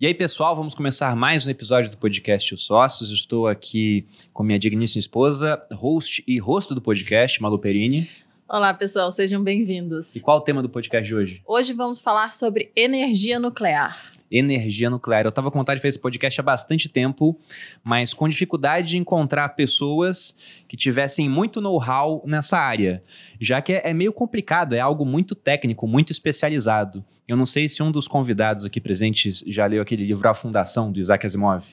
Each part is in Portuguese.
E aí, pessoal, vamos começar mais um episódio do podcast Os Sócios. Estou aqui com minha digníssima esposa, host e rosto do podcast, Malu Perini. Olá, pessoal, sejam bem-vindos. E qual o tema do podcast de hoje? Hoje vamos falar sobre energia nuclear. Energia nuclear. Eu estava com vontade de fazer esse podcast há bastante tempo, mas com dificuldade de encontrar pessoas que tivessem muito know-how nessa área, já que é, é meio complicado, é algo muito técnico, muito especializado. Eu não sei se um dos convidados aqui presentes já leu aquele livro A Fundação, do Isaac Asimov.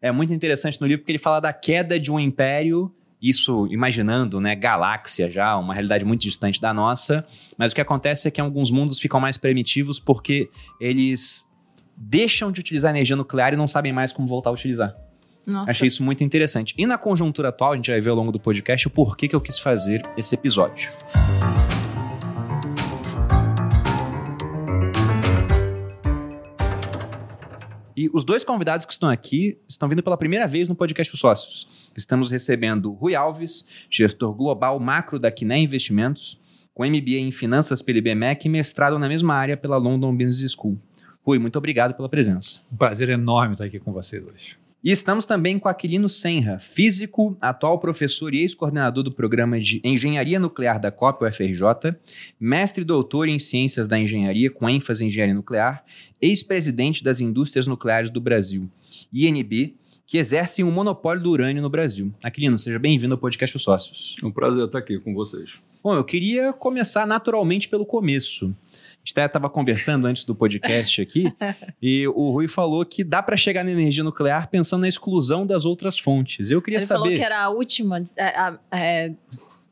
É muito interessante no livro porque ele fala da queda de um império, isso imaginando, né, galáxia já, uma realidade muito distante da nossa, mas o que acontece é que alguns mundos ficam mais primitivos porque eles deixam de utilizar energia nuclear e não sabem mais como voltar a utilizar. Nossa. Achei isso muito interessante. E na conjuntura atual, a gente vai ver ao longo do podcast o porquê que eu quis fazer esse episódio. E os dois convidados que estão aqui estão vindo pela primeira vez no podcast Os Sócios. Estamos recebendo Rui Alves, gestor global macro da Quiné Investimentos, com MBA em Finanças pela IBMEC e mestrado na mesma área pela London Business School. Rui, muito obrigado pela presença. Um prazer enorme estar aqui com vocês hoje. E estamos também com Aquilino Senra, físico, atual professor e ex-coordenador do programa de Engenharia Nuclear da COP UFRJ, mestre e doutor em Ciências da Engenharia com ênfase em Engenharia Nuclear, ex-presidente das Indústrias Nucleares do Brasil, INB, que exercem um monopólio do urânio no Brasil. Aquilino, seja bem-vindo ao podcast Os Sócios. É um prazer estar aqui com vocês. Bom, eu queria começar naturalmente pelo começo. A gente estava conversando antes do podcast aqui e o Rui falou que dá para chegar na energia nuclear pensando na exclusão das outras fontes. Eu queria Ele saber. falou que era a última, é, a- é,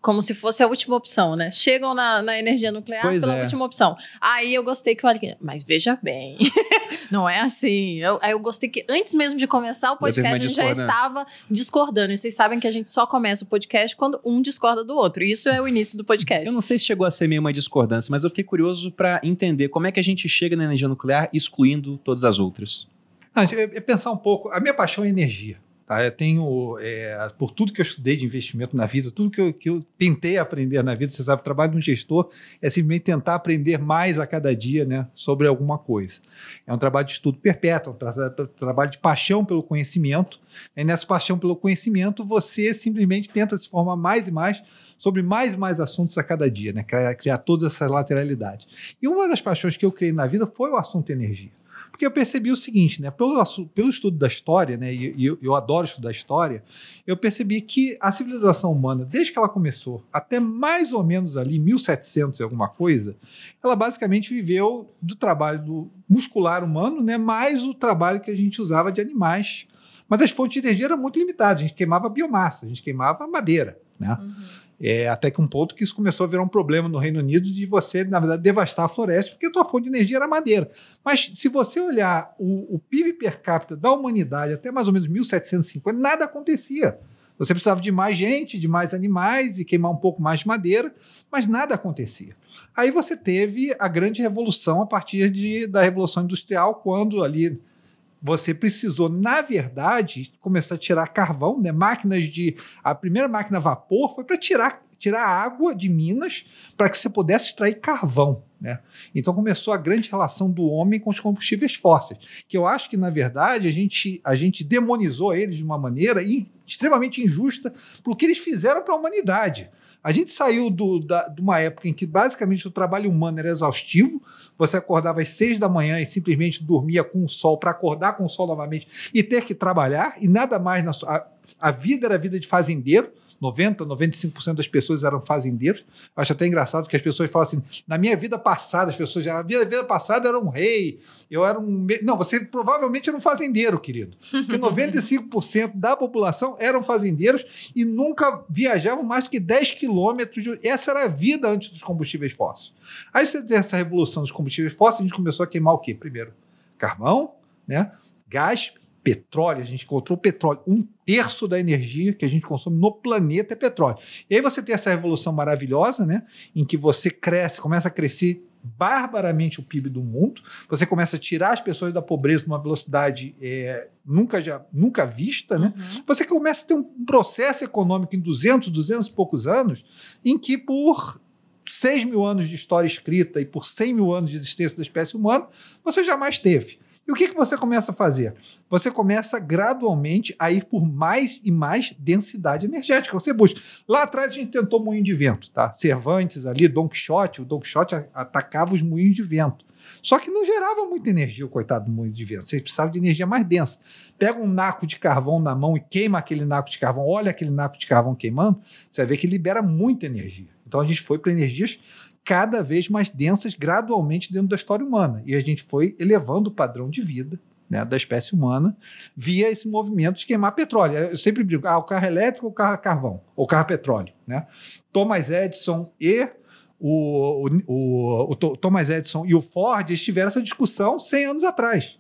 como se fosse a última opção, né? Chegam na, na energia nuclear Pois pela é. última opção. Aí eu gostei que o Alex- mas veja bem, não é assim. Eu, eu gostei que antes mesmo de começar o podcast, a gente já estava discordando. E vocês sabem que a gente só começa o podcast quando um discorda do outro. Isso é o início do podcast. Eu não sei se chegou a ser meio uma discordância, mas eu fiquei curioso para entender como é que a gente chega na energia nuclear excluindo todas as outras. Não, é, é pensar um pouco. A minha paixão é energia. Tá? Eu tenho, é, por tudo que eu estudei de investimento na vida, tudo que eu, que eu tentei aprender na vida, você sabe, o trabalho de um gestor é simplesmente tentar aprender mais a cada dia né, sobre alguma coisa. É um trabalho de estudo perpétuo, é um tra- tra- trabalho de paixão pelo conhecimento. E nessa paixão pelo conhecimento, você simplesmente tenta se formar mais e mais sobre mais e mais assuntos a cada dia, né? criar, criar toda essa lateralidade. E uma das paixões que eu criei na vida foi o assunto energia. Porque eu percebi o seguinte, né? Pelo, pelo estudo da história, né? E eu, eu adoro estudar história, eu percebi que a civilização humana, desde que ela começou, até mais ou menos ali 1700 e alguma coisa, ela basicamente viveu do trabalho do muscular humano, né? Mais o trabalho que a gente usava de animais. Mas as fontes de energia eram muito limitadas. A gente queimava biomassa, a gente queimava madeira, né? Uhum. É, até que um ponto que isso começou a virar um problema no Reino Unido de você, na verdade, devastar a floresta, porque a tua fonte de energia era madeira. Mas se você olhar o, o PIB per capita da humanidade até mais ou menos 1750, nada acontecia. Você precisava de mais gente, de mais animais e queimar um pouco mais de madeira, mas nada acontecia. Aí você teve a grande revolução a partir de, da Revolução Industrial, quando ali você precisou, na verdade, começar a tirar carvão, né? Máquinas de. A primeira máquina a vapor foi para tirar, tirar água de minas para que você pudesse extrair carvão. Né? Então começou a grande relação do homem com os combustíveis fósseis, que eu acho que, na verdade, a gente, a gente demonizou eles de uma maneira extremamente injusta por que eles fizeram para a humanidade. A gente saiu do- da- de uma época em que basicamente o trabalho humano era exaustivo, você acordava às seis da manhã e simplesmente dormia com o sol para acordar com o sol novamente e ter que trabalhar, e nada mais na sua. A, a vida era a vida de fazendeiro. 90, 95% das pessoas eram fazendeiros. Acho até engraçado que as pessoas falam assim: na minha vida passada, as pessoas já. A minha vida passada eu era um rei, eu era um. me-" Não, você provavelmente era um fazendeiro, querido. Porque 95% da população eram fazendeiros e nunca viajavam mais do que 10 quilômetros. de- Essa era a vida antes dos combustíveis fósseis. Aí você tem essa revolução dos combustíveis fósseis, a gente começou a queimar o quê? Primeiro, carvão, né? gás, petróleo. A gente encontrou petróleo. Um terço da energia que a gente consome no planeta é petróleo. E aí você tem essa revolução maravilhosa, né? Em que você cresce, começa a crescer barbaramente o PIB do mundo. Você começa a tirar as pessoas da pobreza numa velocidade é, nunca, já, nunca vista, né? Uhum. Você começa a ter um processo econômico em 200, 200 e poucos anos, em que por 6 mil anos de história escrita e por 100 mil anos de existência da espécie humana, você jamais teve. E o que, que você começa a fazer? Você começa gradualmente a ir por mais e mais densidade energética. Você busca. Lá atrás a gente tentou moinho de vento, tá? Cervantes ali, Don Quixote, o Don Quixote atacava os moinhos de vento. Só que não gerava muita energia, o coitado do moinho de vento. Você precisava de energia mais densa. Pega um naco de carvão na mão e queima aquele naco de carvão, olha aquele naco de carvão queimando, você vai ver que libera muita energia. Então a gente foi para energias cada vez mais densas gradualmente dentro da história humana. E a gente foi elevando o padrão de vida né, da espécie humana via esse movimento de queimar petróleo. Eu sempre digo, ah, o carro elétrico ou o carro a carvão, ou o carro a petróleo. Né? Thomas Edison e o, o, o, o, Thomas Edison e o Ford tiveram essa discussão 100 anos atrás.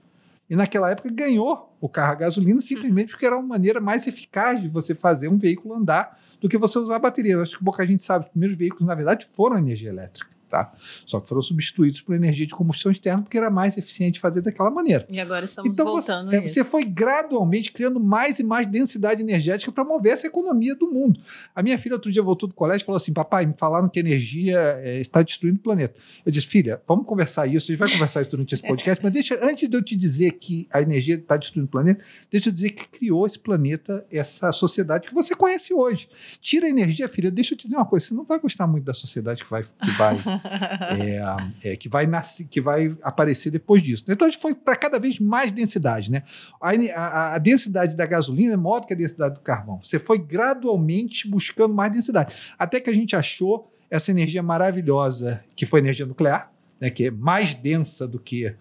E naquela época ganhou o carro a gasolina simplesmente porque era uma maneira mais eficaz de você fazer um veículo andar do que você usar bateria. Eu acho que pouca gente sabe, os primeiros veículos, na verdade, foram energia elétrica tá? Só que foram substituídos por energia de combustão externa porque era mais eficiente fazer daquela maneira. E agora estamos então, voltando você, é, você foi gradualmente criando mais e mais densidade energética para mover essa economia do mundo. A minha filha outro dia voltou do colégio e falou assim: "Papai, me falaram que a energia é, está destruindo o planeta". Eu disse: "Filha, vamos conversar isso, a gente vai conversar isso durante esse podcast, mas deixa antes de eu te dizer que a energia está destruindo o planeta, deixa eu dizer que criou esse planeta, essa sociedade que você conhece hoje. Tira a energia, filha, deixa eu te dizer uma coisa, você não vai gostar muito da sociedade que vai que vai é, é, que, vai que vai aparecer depois disso. Então a gente foi para cada vez mais densidade. Né? A, a, a, densidade da gasolina é maior do que a densidade do carvão. Você foi gradualmente buscando mais densidade. Até que a gente achou essa energia maravilhosa, que foi a energia nuclear, né, que é mais densa do que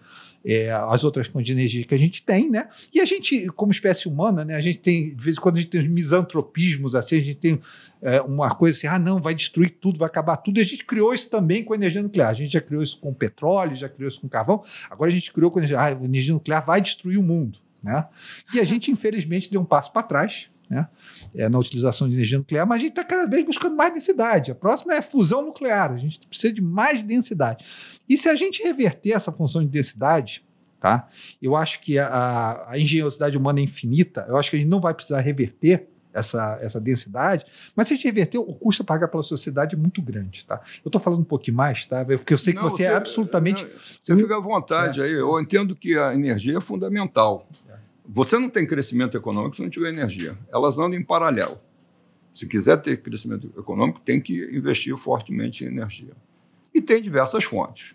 é, as outras fontes de energia que a gente tem, né? E a gente, como espécie humana, né, a gente tem, de vez em quando, a gente tem misantropismos, assim, a gente tem é, uma coisa assim, ah, não, vai destruir tudo, vai acabar tudo. E a gente criou isso também com a energia nuclear. A gente já criou isso com petróleo, já criou isso com carvão, agora a gente criou com energia, ah, a energia nuclear vai destruir o mundo, né? E a gente, infelizmente, deu um passo para trás, né? É, na utilização de energia nuclear, mas a gente está cada vez buscando mais densidade. A próxima é fusão nuclear, a gente precisa de mais densidade. E se a gente reverter essa função de densidade, tá? eu acho que a, a engenhosidade humana é infinita, eu acho que a gente não vai precisar reverter essa, essa densidade, mas se a gente reverter, o custo a pagar pela sociedade é muito grande, tá? Eu estou falando um pouquinho mais, tá? Porque eu sei que não, você, é você, é absolutamente... Não, você fica à vontade é. aí, eu entendo que a energia é fundamental. Você não tem crescimento econômico se não tiver energia. Elas andam em paralelo. Se quiser ter crescimento econômico, tem que investir fortemente em energia. E tem diversas fontes.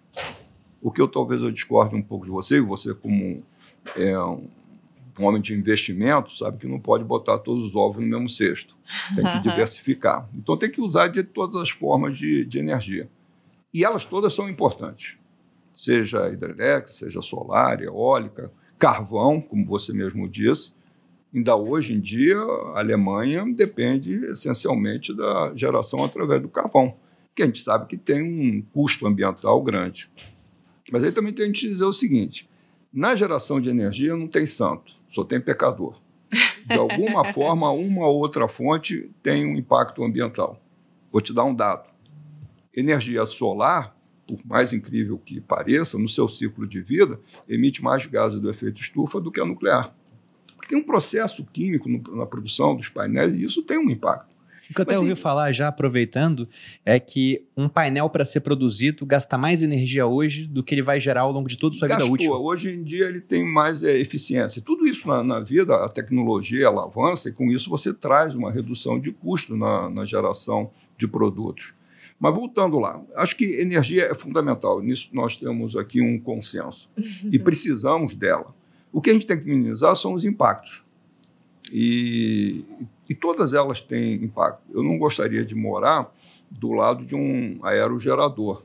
O que eu talvez eu discorde um pouco de você, você como é, um, homem de investimento, sabe que não pode botar todos os ovos no mesmo cesto. Tem que diversificar. Então tem que usar de todas as formas de, de energia. E elas todas são importantes. Seja hidrelétrica, seja solar, eólica, carvão, como você mesmo disse. Ainda hoje em dia, a Alemanha depende essencialmente da geração através do carvão, que a gente sabe que tem um custo ambiental grande. Mas aí também tem que dizer o seguinte: na geração de energia não tem santo, só tem pecador. De alguma forma, uma ou outra fonte tem um impacto ambiental. Vou te dar um dado. Energia solar por mais incrível que pareça, no seu ciclo de vida, emite mais gases do efeito estufa do que a nuclear. Porque tem um processo químico no, na produção dos painéis e isso tem um impacto. O que eu até Mas, ouvi falar já, aproveitando, é que um painel para ser produzido gasta mais energia hoje do que ele vai gerar ao longo de toda a sua gastou. vida útil. Hoje em dia ele tem mais é, eficiência. Tudo isso na, na, vida, a tecnologia ela avança e com isso você traz uma redução de custo na, na geração de produtos. Mas voltando lá, acho que energia é fundamental. Nisso nós temos aqui um consenso e precisamos dela. O que a gente tem que minimizar são os impactos. E, e todas elas têm impacto. Eu não gostaria de morar do lado de um aerogerador.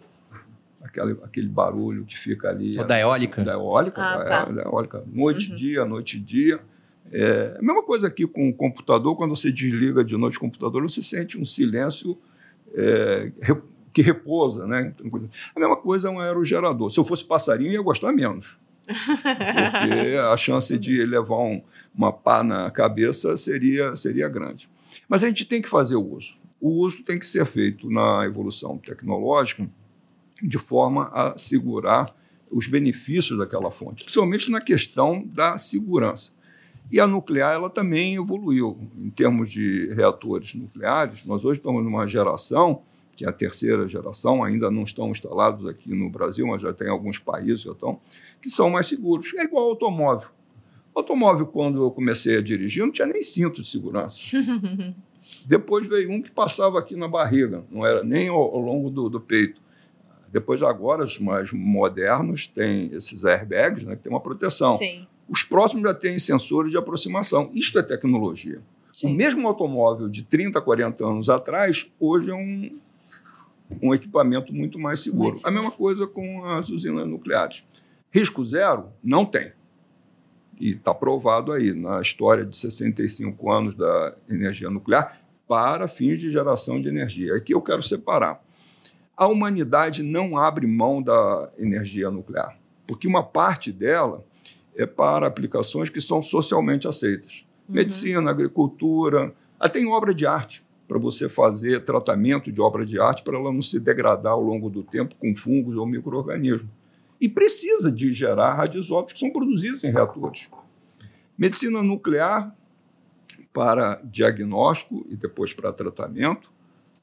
Aquele, aquele barulho que fica ali. Ou da eólica? Da eólica, ah, da, tá. da eólica. Noite, uhum. dia, noite, dia. É a mesma coisa aqui com o computador, quando você desliga de noite o computador, você sente um silêncio é, que repousa, né? A mesma coisa é um aerogerador. Se eu fosse passarinho, ia gostar menos. Porque a chance de levar um, uma pá na cabeça seria, seria grande. Mas a gente tem que fazer o uso. O uso tem que ser feito na evolução tecnológica de forma a segurar os benefícios daquela fonte, principalmente na questão da segurança. E a nuclear ela também evoluiu em termos de reatores nucleares. Nós hoje estamos numa geração que é a terceira geração, ainda não estão instalados aqui no Brasil, mas já tem alguns países que estão, que são mais seguros. É igual ao automóvel. O automóvel, quando eu comecei a dirigir, não tinha nem cinto de segurança. Depois veio um que passava aqui na barriga, não era nem ao, ao longo do, do, peito. Depois, agora, os mais modernos têm esses airbags, né, que tem uma proteção. Sim. Os próximos já têm sensores de aproximação. Isto é tecnologia. Sim. O mesmo automóvel de 30, 40 anos atrás, hoje é um, um equipamento muito mais seguro. A mesma coisa com as usinas nucleares. Risco zero? Não tem. E está provado aí na história de 65 anos da energia nuclear para fins de geração de energia. Aqui eu quero separar. A humanidade não abre mão da energia nuclear, porque uma parte dela é para aplicações que são socialmente aceitas. Uhum. Medicina, agricultura, até em obra de arte, para você fazer tratamento de obra de arte para ela não se degradar ao longo do tempo com fungos ou micro-organismos e precisa de gerar radioisótopos que são produzidos em reatores. Medicina nuclear para diagnóstico e depois para tratamento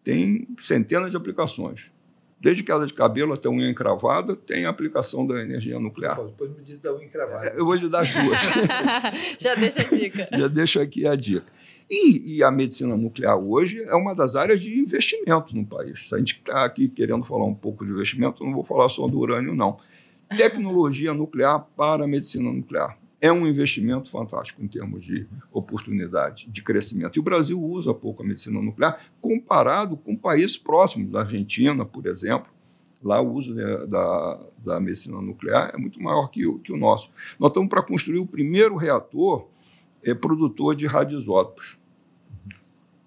tem centenas de aplicações. Desde queda de cabelo até unha encravada, tem a aplicação da energia nuclear. Depois me diz da unha encravada. Eu vou lhe dar as duas. Já deixa a dica. Já deixo aqui a dica. E, e, a medicina nuclear hoje é uma das áreas de investimento no país. Se a gente está aqui querendo falar um pouco de investimento, não vou falar só do urânio, não tecnologia nuclear para a medicina nuclear. É um investimento fantástico em termos de oportunidade, de crescimento. E o Brasil usa pouco a medicina nuclear comparado com países próximos, da Argentina, por exemplo. Lá o uso da, da, medicina nuclear é muito maior que o, que o nosso. Nós estamos para construir o primeiro reator é, produtor de radioisótopos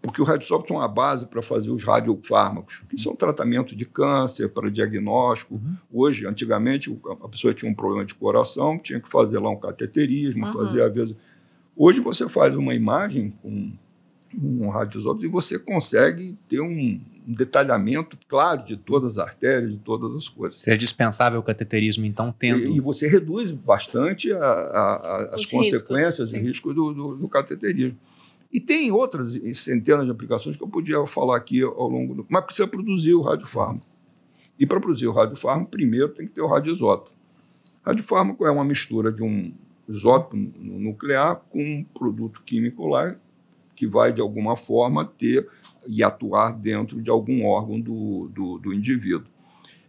porque o radioisótopo é uma base para fazer os radiofármacos, que são tratamento de câncer, para diagnóstico. Uhum. Hoje, antigamente, a pessoa tinha um problema de coração, tinha que fazer lá um cateterismo, uhum. fazer a vez. Hoje você faz uma imagem com um radioisótopo e você consegue ter um detalhamento claro de todas as artérias, de todas as coisas. Seria dispensável o cateterismo, então, tendo... E, e você reduz bastante a, a, a, as consequências riscos, e riscos do, do, do cateterismo. E tem outras centenas de aplicações que eu podia falar aqui ao longo do. Mas precisa produzir o radiofármaco. E para produzir o radiofármaco, primeiro tem que ter o radioisótopo. Radiofármaco é uma mistura de um isótopo nuclear com um produto químico lá que vai, de alguma forma, ter e atuar dentro de algum órgão do, do, do indivíduo.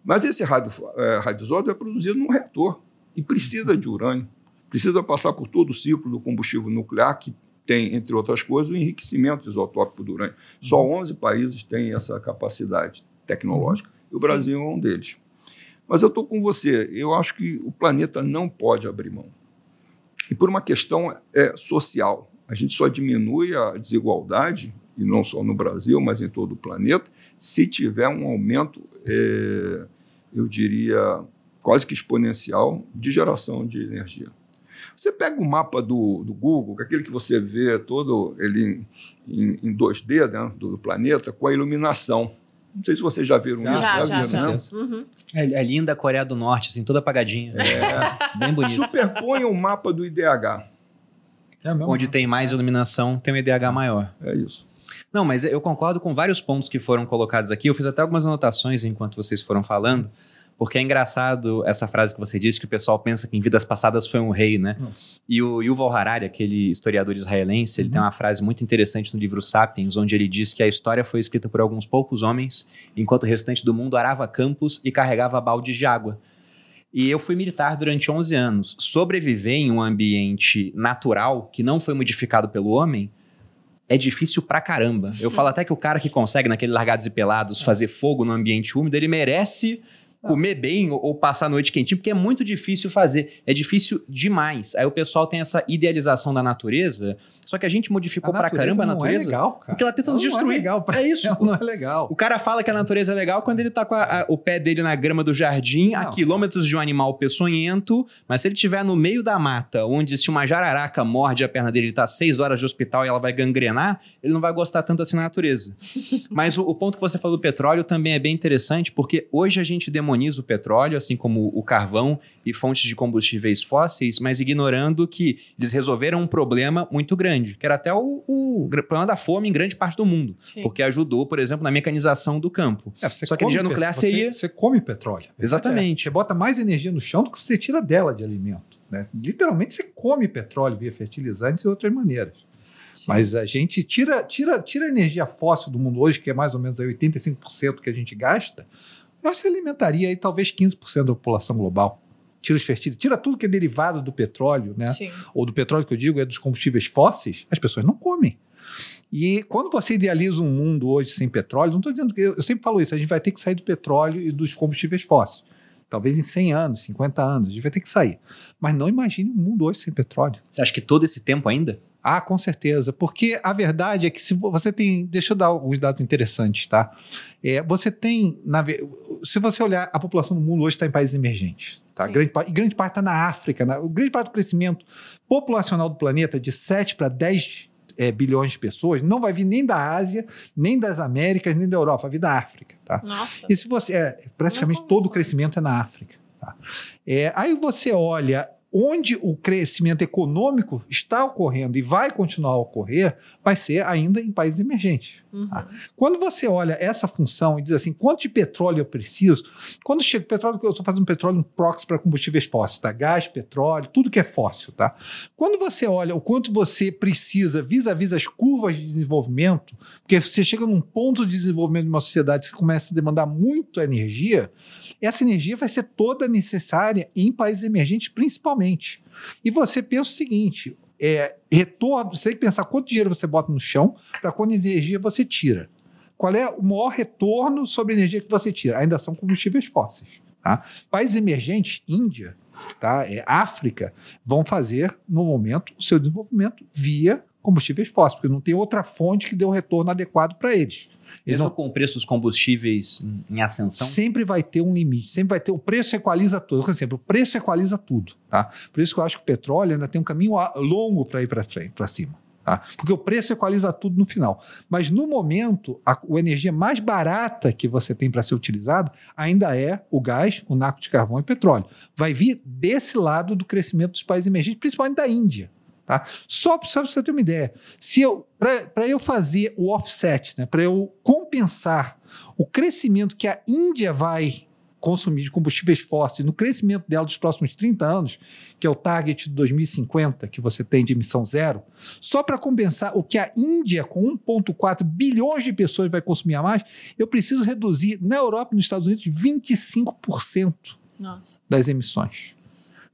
Mas esse radio, é, radioisótopo é produzido num reator e precisa de urânio. Precisa passar por todo o ciclo do combustível nuclear, que tem, entre outras coisas, o enriquecimento isotópico do urânio. Só 11 uhum. países têm essa capacidade tecnológica. E o Sim. Brasil é um deles. Mas eu estou com você. Eu acho que o planeta não pode abrir mão. E por uma questão é, social. A gente só diminui a desigualdade, e não só no Brasil, mas em todo o planeta, se tiver um aumento, é, eu diria, quase que exponencial de geração de energia. Você pega o mapa do, do Google, é aquele que você vê todo ele em, em 2D né, do, do, planeta, com a iluminação. Não sei se vocês já viram já, isso. Já, já, já. Né? Uhum. É, é, linda a Coreia do Norte, assim, toda apagadinha. É. Bem bonito. Superponha o mapa do IDH. É Onde tem mais iluminação, tem um IDH maior. É isso. Não, mas eu concordo com vários pontos que foram colocados aqui. Eu fiz até algumas anotações enquanto vocês foram falando. Porque é engraçado essa frase que você disse, que o pessoal pensa que em vidas passadas foi um rei, né? E o Yuval Harari, aquele historiador israelense, ele uhum. tem uma frase muito interessante no livro Sapiens, onde ele diz que a história foi escrita por alguns poucos homens, enquanto o restante do mundo arava campos e carregava baldes de água. E eu fui militar durante 11 anos. Sobreviver em um ambiente natural, que não foi modificado pelo homem, é difícil pra caramba. Eu falo até que o cara que consegue, naquele largados e pelados, fazer fogo no ambiente úmido, ele merece comer bem ou passar a noite quentinho, porque é muito difícil fazer. É difícil demais. Aí o pessoal tem essa idealização da natureza, só que a gente modificou a pra caramba a natureza. Não é legal, cara. Porque ela tenta nos destruir. Não é legal. Pra... É isso. Ela não é legal. O cara fala que a natureza é legal quando ele tá com a, a, o pé dele na grama do jardim, não, a quilômetros de um animal peçonhento, mas se ele estiver no meio da mata, onde se uma jararaca morde a perna dele, ele tá seis horas de hospital e ela vai gangrenar, ele não vai gostar tanto assim da natureza. mas o, o ponto que você falou do petróleo também é bem interessante, porque hoje a gente demonstra demoniza o petróleo, assim como o carvão e fontes de combustíveis fósseis, mas ignorando que eles resolveram um problema muito grande, que era até o, o problema da fome em grande parte do mundo, Sim. porque ajudou, por exemplo, na mecanização do campo. É, você Só que come energia nuclear você, seria- Você come petróleo. Exatamente. Você bota mais energia no chão do que você tira dela de alimento. né? Literalmente você come petróleo via fertilizantes e outras maneiras. Sim. Mas a gente tira, tira, tira a energia fóssil do mundo hoje, que é mais ou menos aí 85% que a gente gasta, você alimentaria aí talvez 15% da população global. Tira os fertilizantes, tira tudo que é derivado do petróleo, né? Sim. ou do petróleo que eu digo, é dos combustíveis fósseis, as pessoas não comem. E quando você idealiza um mundo hoje sem petróleo, não estou dizendo que eu, eu sempre falo isso, a gente vai ter que sair do petróleo e dos combustíveis fósseis. Talvez em 100 anos, 50 anos, a gente vai ter que sair. Mas não imagine um mundo hoje sem petróleo. Você acha que todo esse tempo ainda? Ah, com certeza. Porque a verdade é que se você tem. Deixa eu dar alguns dados interessantes, tá? É, você tem. na se você olhar, a população do mundo hoje está em países emergentes. Tá? Grande, e grande parte está na África. Na, o grande parte do crescimento populacional do planeta, de 7 para 10 é, bilhões de pessoas, não vai vir nem da Ásia, nem das Américas, nem da Europa, vai vir da África. Tá? Nossa. E se você. É, praticamente todo o crescimento é na África. tá? É, aí você olha onde o crescimento econômico está ocorrendo e vai continuar a ocorrer, vai ser ainda em países emergentes. Uhum. Ah. Quando você olha essa função e diz assim, quanto de petróleo eu preciso? Quando chega o petróleo, eu estou fazendo petróleo um proxy para combustíveis fósseis, tá? Gás, petróleo, tudo que é fóssil, tá? Quando você olha o quanto você precisa vis-à-vis as curvas de desenvolvimento, porque você chega num ponto de desenvolvimento de uma sociedade que começa a demandar muito energia, essa energia vai ser toda necessária em países emergentes, principalmente. E você pensa o seguinte: é, retorno, você tem que pensar quanto dinheiro você bota no chão para quanta energia você tira. Qual é o maior retorno sobre a energia que você tira? Ainda são combustíveis fósseis. Tá? Países emergentes, Índia, tá? é, África, vão fazer, no momento, o seu desenvolvimento via combustíveis fósseis, porque não tem outra fonte que dê um retorno adequado para eles. Mesmo não com o preço dos combustíveis em, ascensão? Sempre vai ter um limite, sempre vai ter. O preço equaliza tudo. Por exemplo, o preço equaliza tudo. Tá? Por isso que eu acho que o petróleo ainda tem um caminho longo para ir para frente, para cima. Tá? Porque o preço equaliza tudo no final. Mas no momento, a, a energia mais barata que você tem para ser utilizado ainda é o gás, o naco de carvão e petróleo. Vai vir desse lado do crescimento dos países emergentes, principalmente da Índia. Tá? Só para você ter uma ideia, se eu para eu fazer o offset, né, para eu compensar o crescimento que a Índia vai consumir de combustíveis fósseis no crescimento dela dos próximos 30 anos, que é o target de 2050 que você tem de emissão zero, só para compensar o que a Índia, com 1,4 bilhões de pessoas, vai consumir a mais, eu preciso reduzir na Europa e nos Estados Unidos 25% Nossa. das emissões.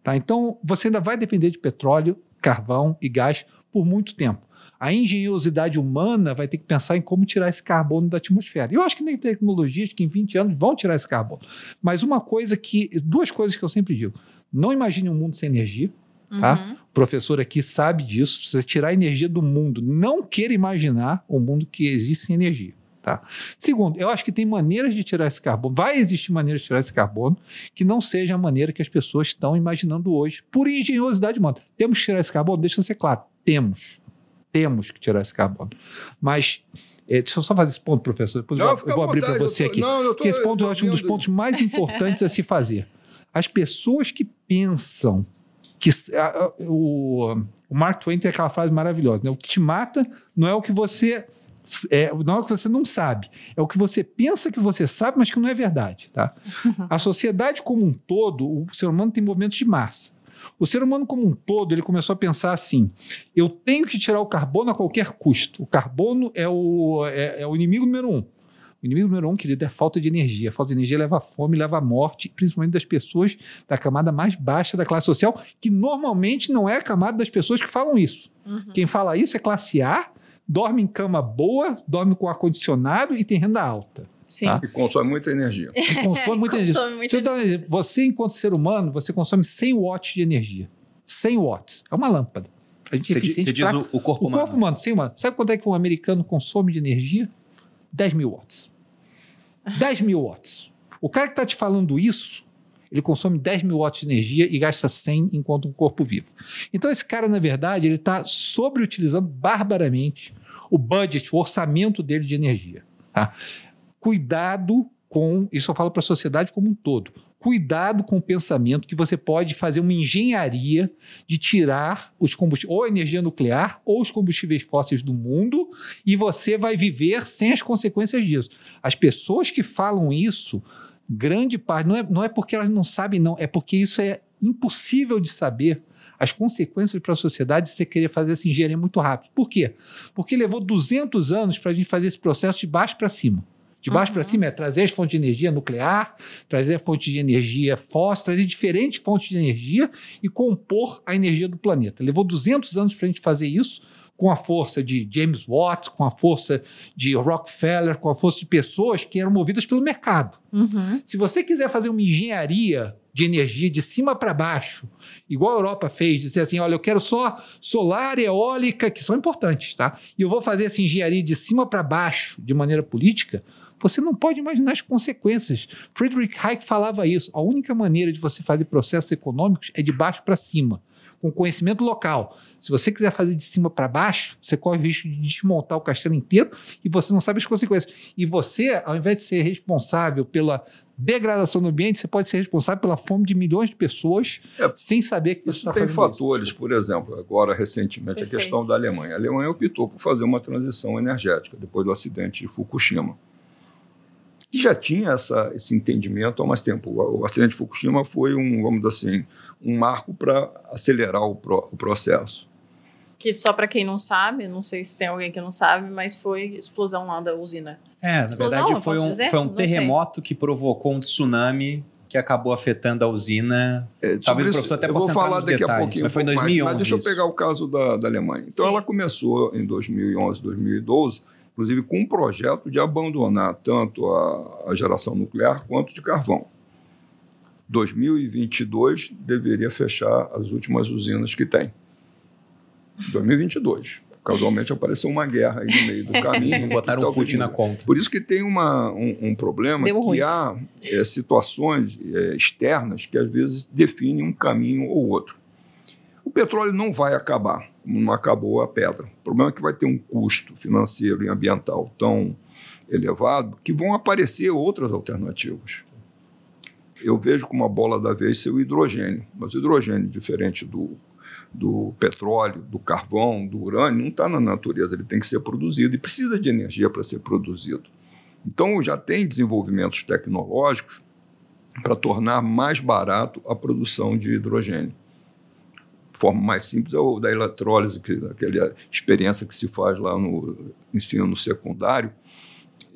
Tá? Então, você ainda vai depender de petróleo, carvão e gás por muito tempo. A engenhosidade humana vai ter que pensar em como tirar esse carbono da atmosfera. E Eu acho que tem tecnologias que em 20 anos vão tirar esse carbono. Mas uma coisa que. Duas coisas que eu sempre digo. Não imagine um mundo sem energia. Tá? Uhum. O professor aqui sabe disso. Você tirar a energia do mundo, não queira imaginar um mundo que existe sem energia. Tá? Segundo, eu acho que tem maneiras de tirar esse carbono. Vai existir maneiras de tirar esse carbono que não seja a maneira que as pessoas estão imaginando hoje, por engenhosidade humana. Temos que tirar esse carbono? Deixa eu ser claro. Temos. Temos que tirar esse carbono. Mas. eh, deixa eu só fazer esse ponto, professor. Depois eu, fica eu vou abrir para você eu tô- aqui. Não, eu tô, Porque esse ponto eu acho um dos pontos mais importantes a se fazer. As pessoas que pensam que a- a- o, o Mark Twain tem aquela frase maravilhosa, né? O que te mata não é o que você é, não é o que você não sabe, é o que você pensa que você sabe, mas que não é verdade, tá? A sociedade como um todo, o ser humano tem movimentos de massa. O ser humano como um todo, ele começou a pensar assim: eu tenho que tirar o carbono a qualquer custo. O carbono é o, é, é o inimigo número um. O inimigo número um, querido, é a falta de energia. A falta de energia leva à fome, leva à morte, principalmente das pessoas da camada mais baixa da classe social, que normalmente não é a camada das pessoas que falam isso. Uhum. Quem fala isso é classe A, dorme em cama boa, dorme com ar-condicionado e tem renda alta. Sim. Tá? E consome muita energia. E consome muita energia. Consome muita Deixa eu dar um exemplo. Você, enquanto ser humano, você consome 100 watts de energia. 100 watts. É uma lâmpada. A gente é Você, di- eficiente você diz pra- o, o corpo o humano. corpo humano, 100 watts. Sabe quanto é que um americano consome de energia? 10 mil watts. 10 mil watts. O cara que está te falando isso, ele consome 10 mil watts de energia e gasta 100 enquanto um corpo vivo. Então, esse cara, na verdade, ele está sobreutilizando barbaramente o budget, o orçamento dele de energia. tá? Cuidado com, isso eu falo para a sociedade como um todo, cuidado com o pensamento que você pode fazer uma engenharia de tirar os combustíveis, ou a energia nuclear, ou os combustíveis fósseis do mundo, e você vai viver sem as consequências disso. As pessoas que falam isso, grande parte, não é, não é porque elas não sabem, não, é porque isso é impossível de saber as consequências para a sociedade de você querer fazer essa engenharia muito rápido. Por quê? Porque levou 200 anos para a gente fazer esse processo de baixo para cima. De baixo uhum. para cima é trazer as fontes de energia nuclear, trazer a fonte de energia fóssil, trazer diferentes fontes de energia e compor a energia do planeta. Levou 200 anos para a gente fazer isso com a força de James Watt, com a força de Rockefeller, com a força de pessoas que eram movidas pelo mercado. Uhum. Se você quiser fazer uma engenharia de energia de cima para baixo, igual a Europa fez, dizer assim, olha, eu quero só solar, eólica, que são importantes, tá? E eu vou fazer essa engenharia de cima para baixo, de maneira política, você não pode imaginar as consequências. Friedrich Hayek falava isso. A única maneira de você fazer processos econômicos é de baixo para cima, com conhecimento local. Se você quiser fazer de cima para baixo, você corre o risco de desmontar o castelo inteiro e você não sabe as consequências. E você, ao invés de ser responsável pela degradação do ambiente, você pode ser responsável pela fome de milhões de pessoas é, sem saber que você está fazendo Tem fatores, isso. por exemplo, agora recentemente Perfeito. a questão da Alemanha. A Alemanha optou por fazer uma transição energética depois do acidente de Fukushima que já tinha essa, esse entendimento há mais tempo. O, o acidente de Fukushima foi um, vamos dizer assim, um marco para acelerar o, pro, o processo. Que só para quem não sabe, não sei se tem alguém que não sabe, mas foi explosão lá da usina. É, explosão, na verdade foi um, foi um terremoto sei. que provocou um tsunami que acabou afetando a usina. É, Talvez o professor até possa vou falar daqui detalhes, a pouquinho. Mas foi em 2011. Mais, mas deixa eu pegar o caso da, da Alemanha. Então Sim. ela começou em 2011, 2012 inclusive com um projeto de abandonar tanto a, a geração nuclear quanto de carvão. 2022 deveria fechar as últimas usinas que tem. 2022. Casualmente apareceu uma guerra aí no meio do caminho. Não botaram o Putin na conta. Por isso que tem uma, um, um problema Deu que ruim. há é, situações é, externas que às vezes definem um caminho ou outro. O petróleo não vai acabar, como não acabou a pedra. O problema é que vai ter um custo financeiro e ambiental tão elevado que vão aparecer outras alternativas. Eu vejo como a bola da vez ser o hidrogênio, mas o hidrogênio, diferente do, do petróleo, do carvão, do urânio, não está na natureza, ele tem que ser produzido e precisa de energia para ser produzido. Então, já tem desenvolvimentos tecnológicos para tornar mais barato a produção de hidrogênio forma mais simples é o da eletrólise, que, aquela experiência que se faz lá no ensino secundário,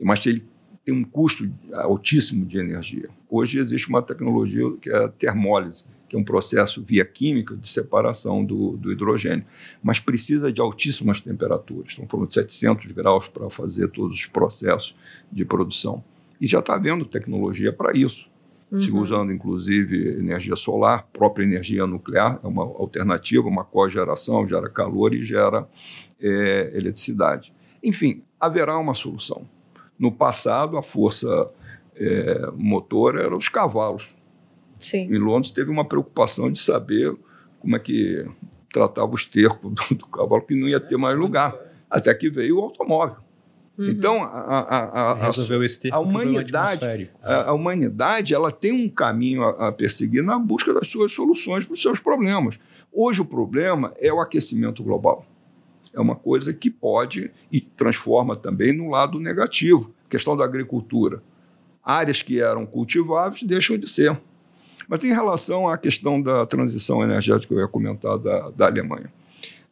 mas ele tem um custo altíssimo de energia. Hoje existe uma tecnologia que é a termólise, que é um processo via química de separação do, do hidrogênio, mas precisa de altíssimas temperaturas. Estamos falando de 700 graus para fazer todos os processos de produção. E já está havendo tecnologia para isso uhum. se usando inclusive energia solar, própria energia nuclear, é uma alternativa, uma cogeração, gera calor e gera é, eletricidade. Enfim, haverá uma solução. No passado, a força é, motor era os cavalos. Sim. Em Londres teve uma preocupação de saber como é que tratava os tercos do, do cavalo, que não ia ter mais lugar. Até que veio o automóvel. Uhum. Então, a, a, a, Resolveu esse a humanidade, a, a, humanidade ela tem um caminho a, perseguir na busca das suas soluções para os seus problemas. Hoje o problema é o aquecimento global. É uma coisa que pode e transforma também no lado negativo. A questão da agricultura. Áreas que eram cultiváveis deixam de ser. Mas tem relação à questão da transição energética que eu ia comentar da, da Alemanha.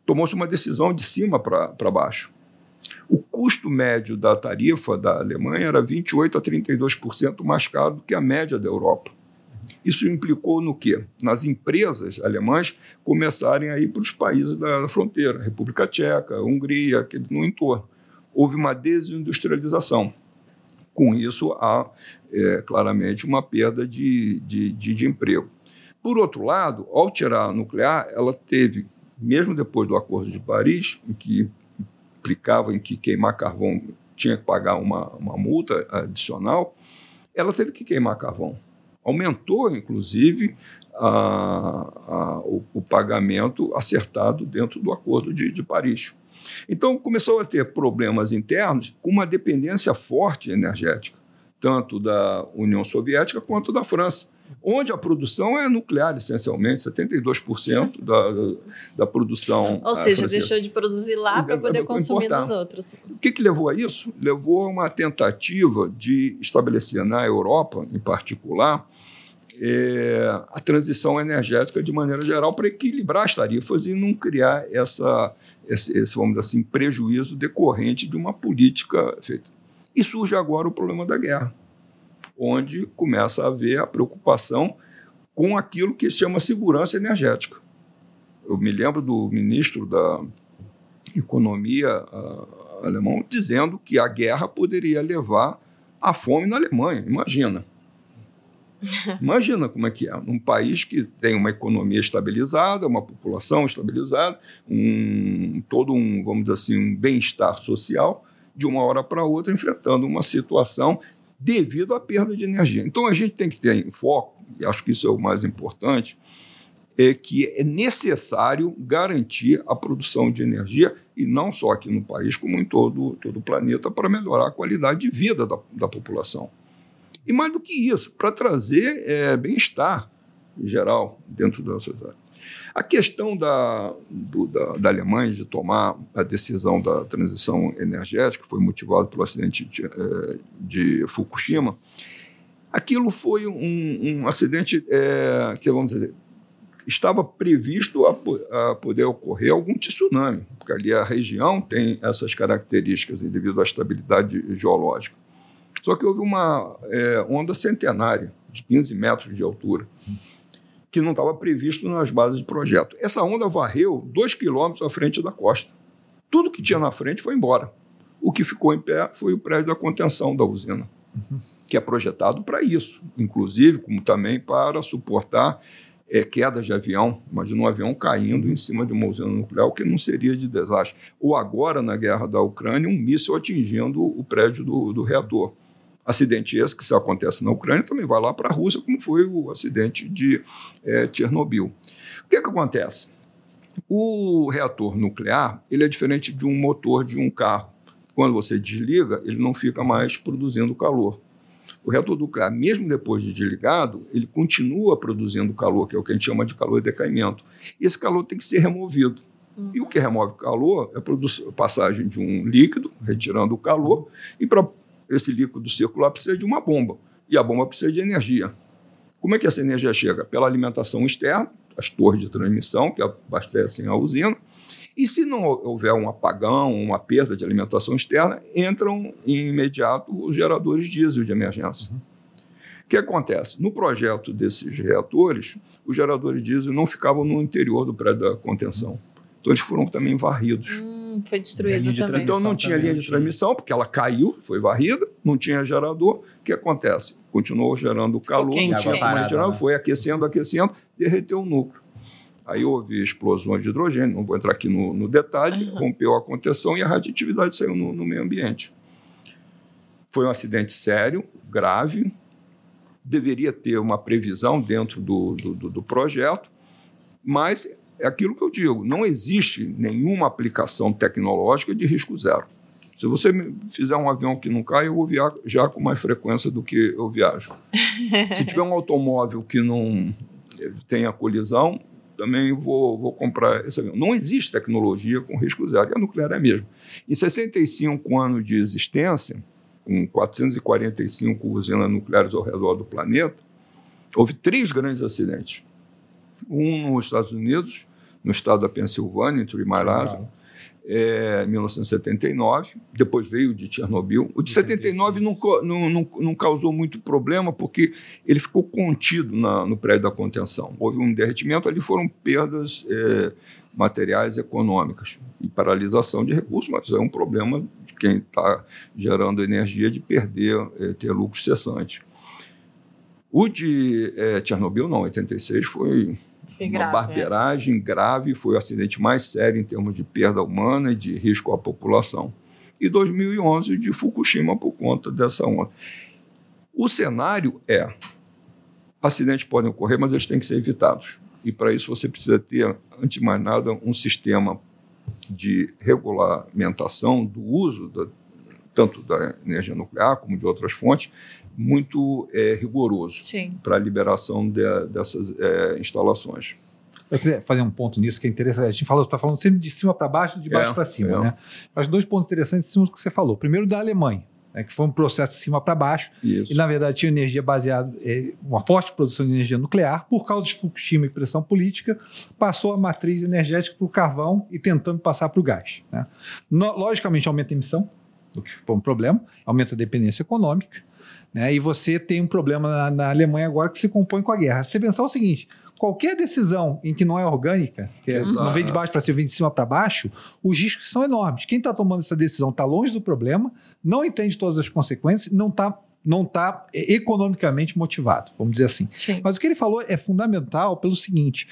Tomou-se uma decisão de cima para baixo o custo médio da tarifa da Alemanha era 28% a 32% mais caro do que a média da Europa. Isso implicou no quê? Nas empresas alemãs começarem a ir para os países da fronteira, República Tcheca, Hungria, no entorno. Houve uma desindustrialização. Com isso, há é, claramente uma perda de, de, de, de emprego. Por outro lado, ao tirar a nuclear, ela teve, mesmo depois do Acordo de Paris, em que implicava em que queimar carvão tinha que pagar uma, uma multa adicional, ela teve que queimar carvão. Aumentou, inclusive, a, a, o, o, pagamento acertado dentro do Acordo de, de Paris. Então, começou a ter problemas internos com uma dependência forte energética, tanto da União Soviética quanto da França, onde a produção é nuclear, essencialmente, 72% da, da produção. Ou seja, deixou de produzir lá para poder consumir nos outros. O que, que levou a isso? Levou a uma tentativa de estabelecer na Europa, em particular, é, a transição energética de maneira geral para equilibrar as tarifas e não criar essa, esse, esse, vamos dizer assim, prejuízo decorrente de uma política feita. E surge agora o problema da guerra, onde começa a haver a preocupação com aquilo que se chama segurança energética. Eu me lembro do ministro da Economia uh, alemão dizendo que a guerra poderia levar à fome na Alemanha. Imagina. Imagina como é que é. Num país que tem uma economia estabilizada, uma população estabilizada, um, todo um, vamos dizer assim, um bem-estar social, de uma hora para outra enfrentando uma situação devido à perda de energia. Então a gente tem que ter em foco, e acho que isso é o mais importante, é que é necessário garantir a produção de energia, e não só aqui no país, como em todo, todo o planeta, para melhorar a qualidade de vida da, da população. E mais do que isso, para trazer é, bem-estar geral dentro da sociedade. A questão da, do, da, da, Alemanha de tomar a decisão da transição energética foi motivado pelo acidente de, é, de Fukushima. Aquilo foi um, um acidente é, que, vamos dizer, estava previsto a, a, poder ocorrer algum tsunami, porque ali a região tem essas características devido à estabilidade geológica. Só que houve uma é, onda centenária, de 15 metros de altura, que não estava previsto nas bases de projeto. Essa onda varreu dois quilômetros à frente da costa. Tudo que tinha na frente foi embora. O que ficou em pé foi o prédio da contenção da usina, uhum. que é projetado para isso, inclusive, como também para suportar é, quedas de avião. Imagina um avião caindo em cima de uma usina nuclear, o que não seria de desastre. Ou agora, na guerra da Ucrânia, um míssil atingindo o prédio do, do reator. Acidente esse que se acontece na Ucrânia também vai lá para a Rússia, como foi o acidente de é, Chernobyl. O que, é que acontece? O reator nuclear ele é diferente de um motor de um carro. Quando você desliga, ele não fica mais produzindo calor. O reator nuclear, mesmo depois de desligado, ele continua produzindo calor, que é o que a gente chama de calor de decaimento. Esse calor tem que ser removido. E o que remove calor é a passagem de um líquido, retirando o calor, e para esse líquido circular precisa de uma bomba. E a bomba precisa de energia. Como é que essa energia chega? Pela alimentação externa, as torres de transmissão que abastecem a usina. E se não houver um apagão, uma perda de alimentação externa, entram em imediato os geradores diesel de emergência. Uhum. O que acontece? No projeto desses reatores, os geradores diesel não ficavam no interior do prédio da contenção. Então, eles foram também varridos. Hum foi destruído também. Então não tinha linha de transmissão, porque ela caiu, foi varrida, não tinha gerador. O que acontece? Continuou gerando calor, não tinha como gerar, né? foi aquecendo, aquecendo, derreteu o núcleo. Aí houve explosões de hidrogênio, não vou entrar aqui no, no detalhe, uhum. rompeu a contenção e a radioatividade saiu no, no meio ambiente. Foi um acidente sério, grave, deveria ter uma previsão dentro do, do, do projeto, mas é aquilo que eu digo: não existe nenhuma aplicação tecnológica de risco zero. Se você fizer um avião que não cai, eu vou viajar com mais frequência do que eu viajo. Se tiver um automóvel que não tenha colisão, também vou, vou comprar esse avião. Não existe tecnologia com risco zero, e a nuclear é mesmo. Em 65 anos de existência, com 445 usinas nucleares ao redor do planeta, houve três grandes acidentes. Um nos Estados Unidos, no estado da Pensilvânia, em Three Mile é, 1979. Depois veio o de Chernobyl. O de 79 não, não, não, não, causou muito problema porque ele ficou contido na, no prédio da contenção. Houve um derretimento, ali foram perdas é, materiais econômicas e paralisação de recursos, mas é um problema de quem está gerando energia de perder, é, ter lucro cessante. O de é, Chernobyl, não, 86 foi foi uma grave, barbeiragem é. grave, foi o acidente mais sério em termos de perda humana e de risco à população. E 2011 de Fukushima por conta dessa onda. O cenário é: acidentes podem ocorrer, mas eles têm que ser evitados. E para isso você precisa ter, antes de mais nada, um sistema de regulamentação do uso da, tanto da energia nuclear como de outras fontes, muito é, rigoroso para a liberação de- dessas é, instalações. Eu queria fazer um ponto nisso que é interessante. A gente está falando sempre de cima para baixo, de baixo É, para cima, é. né? Mas dois pontos interessantes em cima do que você falou. Primeiro, da Alemanha, né, que foi um processo de cima para baixo. Isso. E, na verdade, tinha energia baseada, eh, uma forte produção de energia nuclear. Por causa de Fukushima e pressão política, passou a matriz energética para o carvão e tentando passar para o gás. né? No- logicamente, aumenta a emissão, o que foi um problema, aumenta a dependência econômica. Né? E você tem um problema na, na Alemanha agora que se compõe com a guerra. Você pensar o seguinte: qualquer decisão em que não é orgânica, que é- não vem de baixo para cima, vem de cima para baixo, os riscos são enormes. Quem está tomando essa decisão está longe do problema, não entende todas as consequências, não está não tá eh, economicamente motivado, vamos dizer assim. Sim. Mas o que ele falou é fundamental pelo seguinte: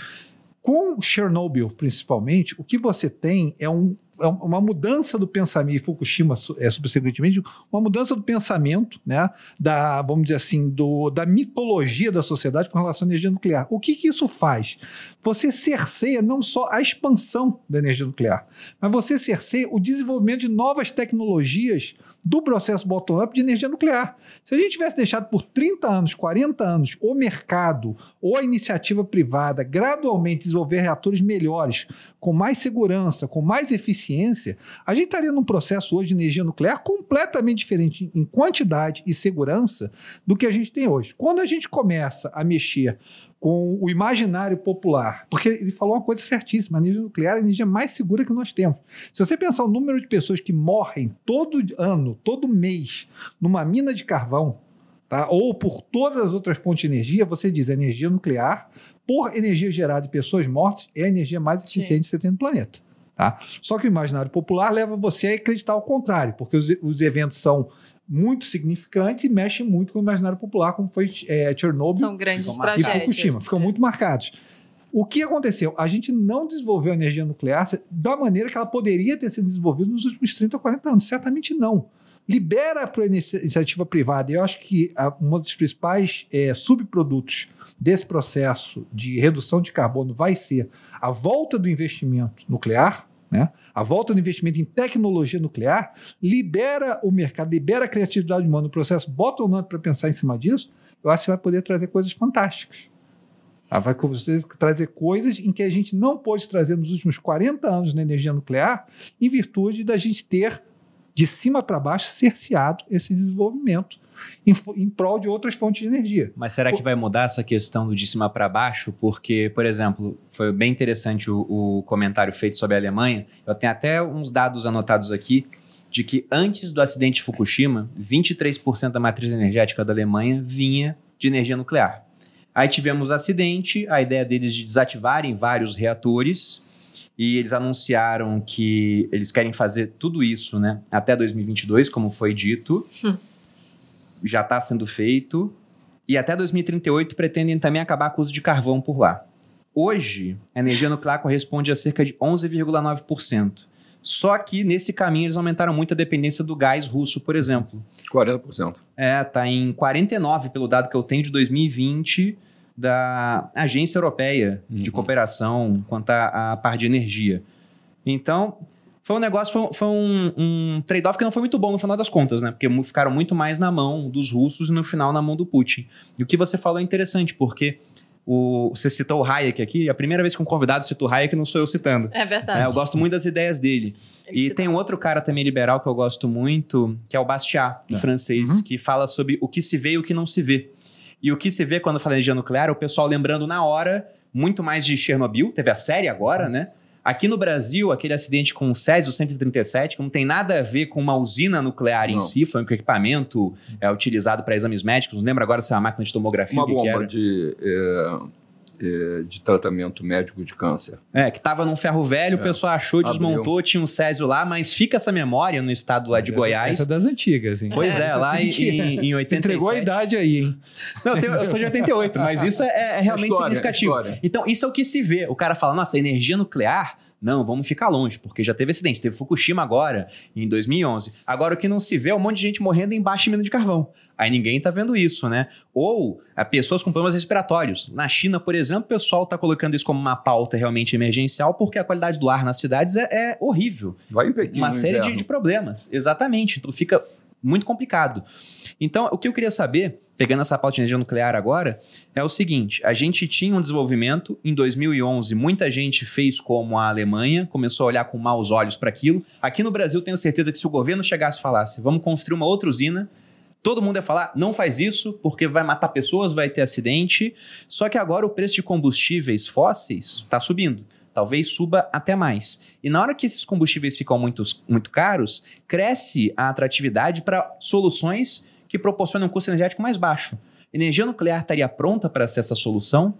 com Chernobyl, principalmente, o que você tem é, um- é uma mudança do pensamento, e Fukushima é, subsequentemente, uma mudança do pensamento, né, da, vamos dizer assim, do, da mitologia da sociedade com relação à energia nuclear. O que, que isso faz? Você cerceia não só a expansão da energia nuclear, mas você cerceia o desenvolvimento de novas tecnologias do processo bottom-up de energia nuclear. Se a gente tivesse deixado por 30 anos, 40 anos, o mercado ou a iniciativa privada gradualmente desenvolver reatores melhores, com mais segurança, com mais eficiência, a gente estaria num processo hoje de energia nuclear completamente diferente em quantidade e segurança do que a gente tem hoje. Quando a gente começa a mexer com o imaginário popular, porque ele falou uma coisa certíssima, a energia nuclear é a energia mais segura que nós temos. Se você pensar o número de pessoas que morrem todo ano, todo mês, numa mina de carvão, tá? ou por todas as outras fontes de energia, você diz a energia nuclear, por energia gerada de pessoas mortas, é a energia mais eficiente que você tem no planeta. Tá? Só que o imaginário popular leva você a acreditar o contrário, porque os, os eventos são muito significantes e mexem muito com o imaginário popular, como foi é, Chernobyl São grandes mar- e tragédias. Fukushima. Ficam É. muito marcados. O que aconteceu? A gente não desenvolveu a energia nuclear da maneira que ela poderia ter sido desenvolvida nos últimos 30 ou 40 anos. Certamente não. Libera para a iniciativa privada. E eu acho que a, um dos principais eh, subprodutos desse processo de redução de carbono vai ser a volta do investimento nuclear, né? A volta do investimento em tecnologia nuclear, libera o mercado, libera a criatividade humana no processo, bota o nome para pensar em cima disso, eu acho que você vai poder trazer coisas fantásticas. Ela vai trazer coisas em que a gente não pôde trazer nos últimos 40 anos na energia nuclear, em virtude da gente ter, de cima para baixo, cerceado esse desenvolvimento em, em prol de outras fontes de energia. Mas será que vai mudar essa questão do de cima para baixo? Porque, por exemplo, foi bem interessante o, o comentário feito sobre a Alemanha. Eu tenho até uns dados anotados aqui de que antes do acidente de Fukushima, 23% da matriz energética da Alemanha vinha de energia nuclear. Aí tivemos o acidente, a ideia deles de desativarem vários reatores e eles anunciaram que eles querem fazer tudo isso, né, até 2022, como foi dito. Já está sendo feito. E até 2038 pretendem também acabar com o uso de carvão por lá. Hoje, a energia nuclear corresponde a cerca de 11,9%. Só que nesse caminho eles aumentaram muito a dependência do gás russo, por exemplo. 40%. É, tá em 49 pelo dado que eu tenho de 2020 da Agência Europeia de Uhum. Cooperação quanto à, à parte de energia. Então, foi um negócio, foi, um- foi um, um trade-off que não foi muito bom no final das contas, né? Porque ficaram muito mais na mão dos russos e no final na mão do Putin. E o que você falou é interessante, porque o, você citou o Hayek aqui, a primeira vez que um convidado citou o Hayek não sou eu citando. É verdade. É, eu gosto muito das ideias dele. Ele E cita- tem um outro cara também liberal que eu gosto muito, que é o Bastiat, do É. francês, Uhum. que fala sobre o que se vê e o que não se vê. E o que se vê quando fala energia nuclear, é o pessoal lembrando na hora muito mais de Chernobyl, teve a série agora, né? Aqui no Brasil, aquele acidente com o Césio 137, que não tem nada a ver com uma usina nuclear em Não. si, foi um equipamento é, utilizado para exames médicos. Não lembro agora se é uma máquina de tomografia. Uma o bomba era. de, é, é, de tratamento médico de câncer. É, que tava num ferro velho, o É. pessoal achou, Abriu. desmontou, tinha um Césio lá, mas fica essa memória no estado lá de Essa- Goiás. Essa é das antigas, hein? Pois é, Essa lá em, que- em, em 87. Você entregou a idade aí, hein? Não, eu, tenho- eu sou de 88, mas isso é, é realmente História, significativo. história. Então, isso é o que se vê. O cara fala, nossa, energia nuclear, não, vamos ficar longe, porque já teve acidente. Teve Fukushima agora, em 2011. Agora, o que não se vê é um monte de gente morrendo embaixo de mina de carvão. Aí ninguém tá vendo isso, né? Ou a pessoas com problemas respiratórios. Na China, por exemplo, o pessoal tá colocando isso como uma pauta realmente emergencial, porque a qualidade do ar nas cidades é, é horrível Vai em Pequim uma série de, de problemas. Exatamente. Então fica muito complicado. Então, o que eu queria saber, pegando essa pauta de energia nuclear agora, é o seguinte: a gente tinha um desenvolvimento em 2011, muita gente fez como a Alemanha, começou a olhar com maus olhos para aquilo. Aqui no Brasil, tenho certeza que se o governo chegasse e falasse, vamos construir uma outra usina, todo mundo ia falar, não faz isso, porque vai matar pessoas, vai ter acidente. Só que agora o preço de combustíveis fósseis está subindo. Talvez suba até mais. E na hora que esses combustíveis ficam muito, muito caros, cresce a atratividade para soluções que proporcionam um custo energético mais baixo. Energia nuclear estaria pronta para ser essa solução?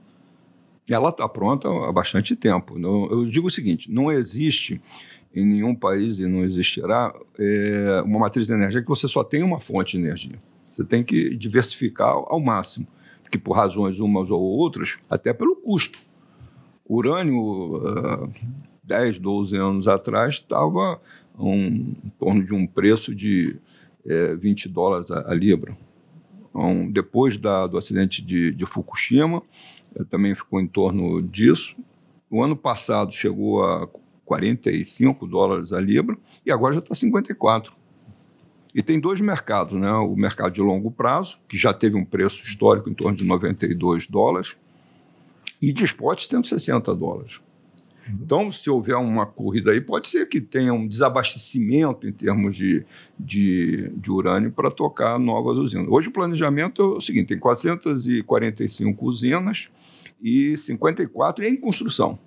Ela está pronta há bastante tempo. Eu digo o seguinte: não existe em nenhum país e não existirá é, uma matriz de energia que você só tem uma fonte de energia. Você tem que diversificar ao máximo, porque por razões umas ou outras, até pelo custo. Urânio, uh, 10, 12 anos atrás, estava um, em torno de um preço de é, 20 dólares a, a libra. Então, depois da, do acidente de, de Fukushima, eh, também ficou em torno disso. O ano passado chegou a 45 dólares a libra e agora já está 54. E tem dois mercados, né? O mercado de longo prazo, que já teve um preço histórico em torno de 92 dólares, e de spot 160 dólares. Então, se houver uma corrida aí, pode ser que tenha um desabastecimento em termos de, de, de urânio para tocar novas usinas. Hoje o planejamento é o seguinte: tem 445 usinas e 54 em construção.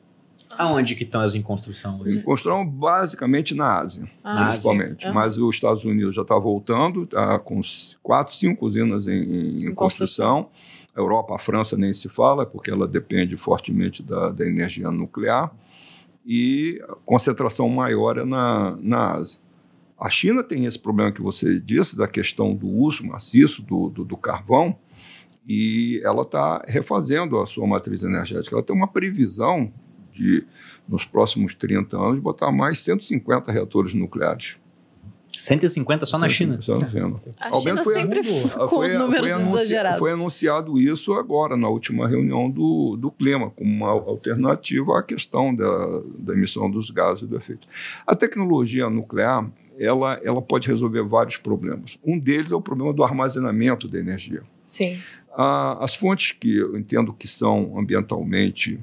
Aonde que estão as em construção? Em construção, basicamente na Ásia, Ah, principalmente. Uhum. Mas os Estados Unidos já está voltando, está com quatro, cinco usinas em, em- em construção. A Europa, a França nem se fala, porque ela depende fortemente da, da energia nuclear. E a concentração maior é na, na Ásia. A China tem esse problema que você disse, da questão do uso maciço do, do, do carvão, e ela está refazendo a sua matriz energética. Ela tem uma previsão de, nos próximos 30 anos, botar mais 150 reatores nucleares. 150 só na China. Só na China. A Ao China menos foi- sempre foi- com os números foi anunci- exagerados. Foi anunciado isso agora, na última reunião do, do clima, como uma alternativa à questão da, da emissão dos gases do efeito. A tecnologia nuclear, ela, ela pode resolver vários problemas. Um deles é o problema do armazenamento da energia. Sim. Ah, as fontes que eu entendo que são ambientalmente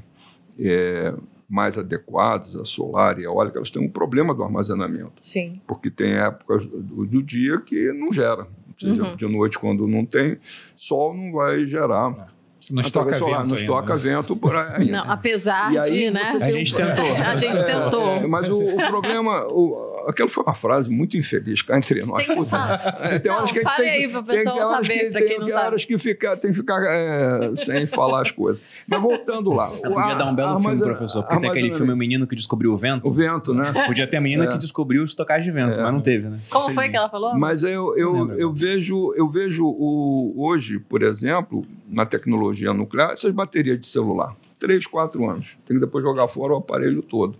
é, mais adequadas, a solar e a eólica, elas têm um problema do armazenamento Sim. porque tem épocas do, do dia que não gera. Ou seja, Uhum. de noite, quando não tem sol, não vai gerar. Não estoca Através solar, vento Não ainda, estoca né? vento por aí. Não, apesar aí de, né? A gente tentou. A gente É, tentou. é, mas o, o problema, o, aquela foi uma frase muito infeliz, cá entre nós. Tem falar. é, tem Não, horas que a gente fale tem que- aí pro tem- pessoal tem horas saber, tem- quem não tem sabe. horas que fica, tem que ficar é, sem falar as coisas. Mas voltando lá. Eu podia dar um belo filme, professor. Porque tem aquele filme O Menino que Descobriu o Vento. O vento, né? Podia ter a menina É. que descobriu os tocados de vento, É. mas não teve, né? Como foi que ela falou? Mas eu, eu, eu vejo, eu vejo o, hoje, por exemplo, na tecnologia nuclear, essas baterias de celular. Três, quatro anos. Tem que depois jogar fora o aparelho todo.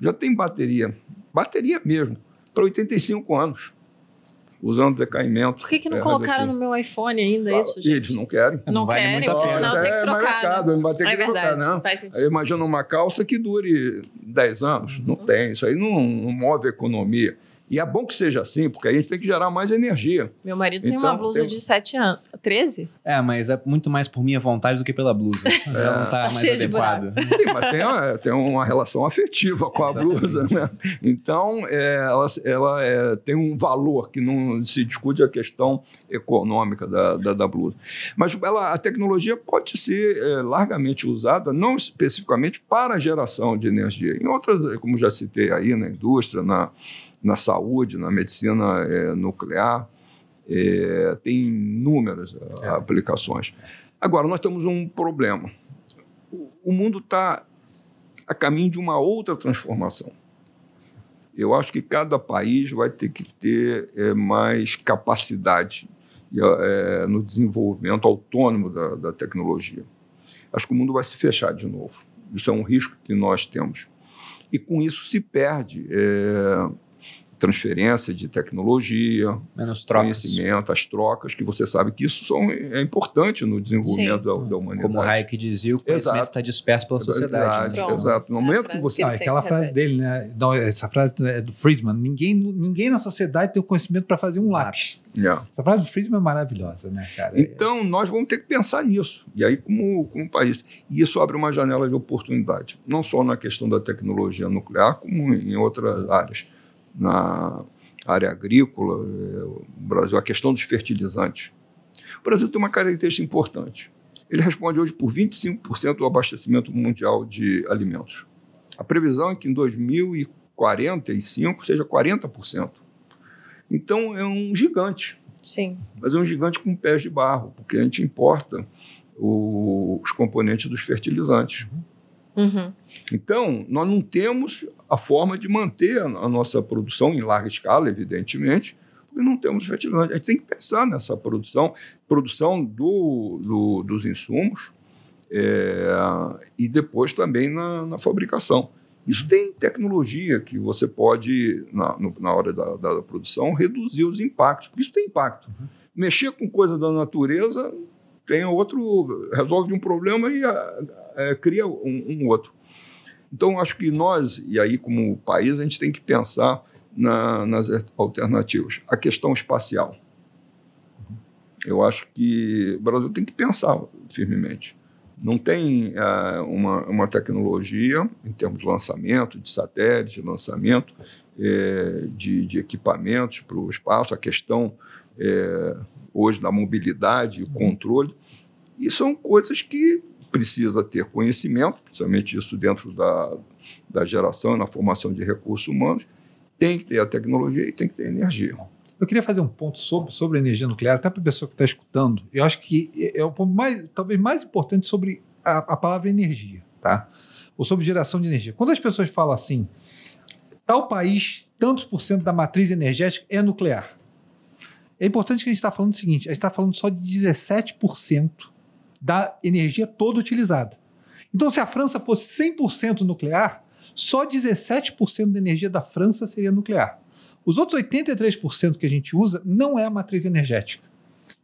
Já tem bateria, bateria mesmo, para 85 anos, usando decaimento. Por que, que não é, colocaram no meu iPhone ainda isso, E Eles gente? não querem. Não, Não querem, porque senão tem que é trocar, mercado, né? vai ter que É verdade, trocar, né? faz sentido. Imagina uma calça que dure 10 anos. Não tem. Isso aí não, não move a economia. E é bom que seja assim, porque aí a gente tem que gerar mais energia. Meu marido tem Então, uma blusa tem- de 7 anos. 13? É, mas é muito mais por minha vontade do que pela blusa. Já não tá, Tá mais cheio adequado. Sim, mas tem, uma- tem uma relação afetiva com a blusa, né? Então, é, ela, ela é, tem um valor que não se discute a questão econômica da, da, da blusa. Mas ela, a tecnologia pode ser é, largamente usada, não especificamente para a geração de energia. Em outras, como já citei aí, na indústria, na, na saúde, na medicina é, nuclear, é, tem inúmeras é, aplicações. Agora, nós temos um problema. O- mundo está a caminho de uma outra transformação. Eu acho que cada país vai ter que ter é, mais capacidade é, no desenvolvimento autônomo da, da tecnologia. Acho que o mundo vai se fechar de novo. Isso é um risco que nós temos. E com isso se perde é, transferência de tecnologia, Menos trocas. conhecimento, as trocas, que você sabe que isso são, é importante no desenvolvimento da, da humanidade. Como o Hayek dizia, o conhecimento Exato. está disperso pela sociedade. né? Exato. No É momento que frase você que Ah, aquela frase dele, né? Não, essa frase é do Friedman. Ninguém, ninguém na sociedade tem o conhecimento para fazer um lápis. É. Essa frase do Friedman é maravilhosa, né, cara? Então, nós vamos ter que pensar nisso. E aí, como, como país. E isso abre uma janela de oportunidade, não só na questão da tecnologia nuclear, como em outras áreas. Na área agrícola, eh, o Brasil, a questão dos fertilizantes. O Brasil tem uma característica importante. Ele responde hoje por 25% do abastecimento mundial de alimentos. A previsão é que em 2045 seja 40%. Então, é um gigante Sim. mas é um gigante com pés de barro, porque a gente importa o- os componentes dos fertilizantes. Uhum. Então, nós não temos a forma de manter a, a nossa produção em larga escala, evidentemente, porque não temos fertilizante. A gente tem que pensar nessa produção, produção do, do- dos insumos é, e depois também na, na fabricação. Isso tem tecnologia que você pode, na, no- na hora da, da produção, reduzir os impactos, porque isso tem impacto. Mexer com coisa da natureza tem outro, resolve um problema e ah, eh, cria um, um outro. Então, acho que nós, e aí como país, a gente tem que pensar na- nas alternativas. A questão espacial. Eu acho que o Brasil tem que pensar firmemente. Não tem ah, uma, uma tecnologia em termos de lançamento, de satélite, de lançamento eh, de, de equipamentos para o espaço, a questão eh, hoje da mobilidade, o controle. E são coisas que precisa ter conhecimento, principalmente isso dentro da, da geração na formação de recursos humanos. Tem que ter a tecnologia e tem que ter energia. Eu queria fazer um ponto sobre, sobre energia nuclear, até para a pessoa que está escutando. Eu acho que é é o ponto mais, talvez mais importante sobre a, a palavra energia, tá? Ou sobre geração de energia. Quando as pessoas falam assim, tal país, tantos por cento da matriz energética é nuclear. É importante que a gente está falando o seguinte: a gente está falando só de 17% da energia toda utilizada. Então, se a França fosse 100% nuclear, só 17% da energia da França seria nuclear. Os outros 83% que a gente usa não é a matriz energética.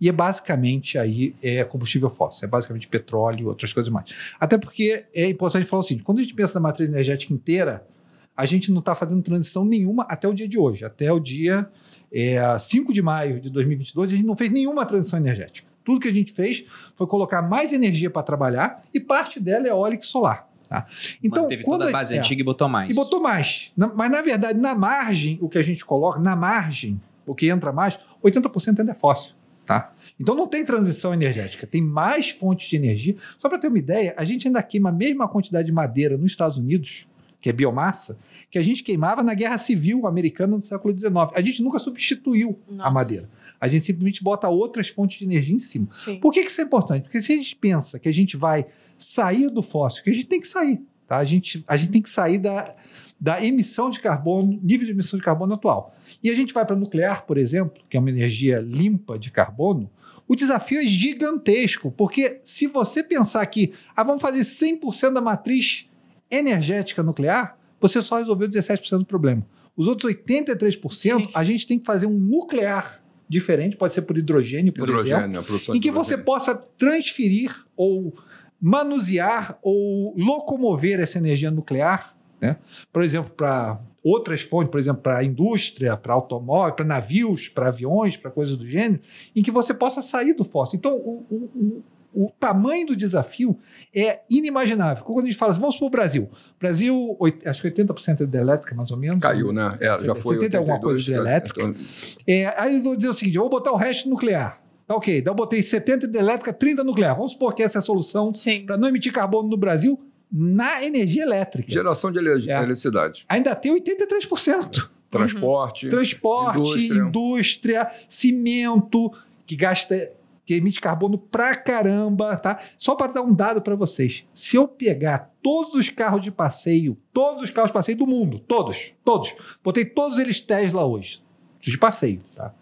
E é basicamente aí é combustível fóssil, é basicamente petróleo e outras coisas mais. Até porque é importante falar seguinte: quando a gente pensa na matriz energética inteira, a gente não está fazendo transição nenhuma até o dia de hoje. Até o dia é, 5 de maio de 2022, a gente não fez nenhuma transição energética. Tudo que a gente fez foi colocar mais energia para trabalhar e parte dela é eólica e solar. Tá? Então, Manteve quando toda a base é, antiga e botou mais. e botou mais. Na- mas, na verdade, na margem, o que a gente coloca, na margem, o que entra mais, 80% ainda é fóssil. Tá? Então não tem transição energética, tem mais fontes de energia. Só para ter uma ideia, a gente ainda queima a mesma quantidade de madeira nos Estados Unidos, que é biomassa, que a gente queimava na Guerra Civil Americana do século XIX. A gente nunca substituiu a Nossa. madeira. A gente simplesmente bota outras fontes de energia em cima. Sim. Por que, que isso é importante? Porque se a gente pensa que a gente vai sair do fóssil, que a gente tem que sair, tá? A gente, a gente tem que sair da, da emissão de carbono, nível de emissão de carbono atual. E a gente vai para nuclear, por exemplo, que é uma energia limpa de carbono, o desafio é gigantesco, porque se você pensar que ah, vamos fazer 100% da matriz energética nuclear, você só resolveu 17% do problema. Os outros 83%, Sim. a gente tem que fazer um nuclear diferente, pode ser por hidrogênio, por exemplo, Hidrogênio, a produção em que você possa transferir ou manusear ou locomover essa energia nuclear, né? por exemplo, para outras fontes, por exemplo, para a indústria, para automóvel, para navios, para aviões, para coisas do gênero, em que você possa sair do fóssil. Então, o, o- o- tamanho do desafio é inimaginável. Quando a gente fala assim, vamos para o Brasil. Brasil, acho que 80% é de elétrica, mais ou menos. Caiu, né? É, já foi 70 alguma coisa 82, de elétrica. então, É, aí eu vou dizer o seguinte: eu vou botar o resto nuclear. Tá ok. Daí eu botei 70 de elétrica, 30 nuclear. Vamos supor que essa é a solução para não emitir carbono no Brasil na energia elétrica. Geração de ele- É. eletricidade. Ainda tem 83%. Transporte. Transporte, Indústria. indústria. cimento, que gasta, que emite carbono pra caramba, tá? Só para dar um dado para vocês. Se eu pegar todos os carros de passeio, todos os carros de passeio do mundo, todos, todos, botei todos eles Tesla hoje, de passeio, tá?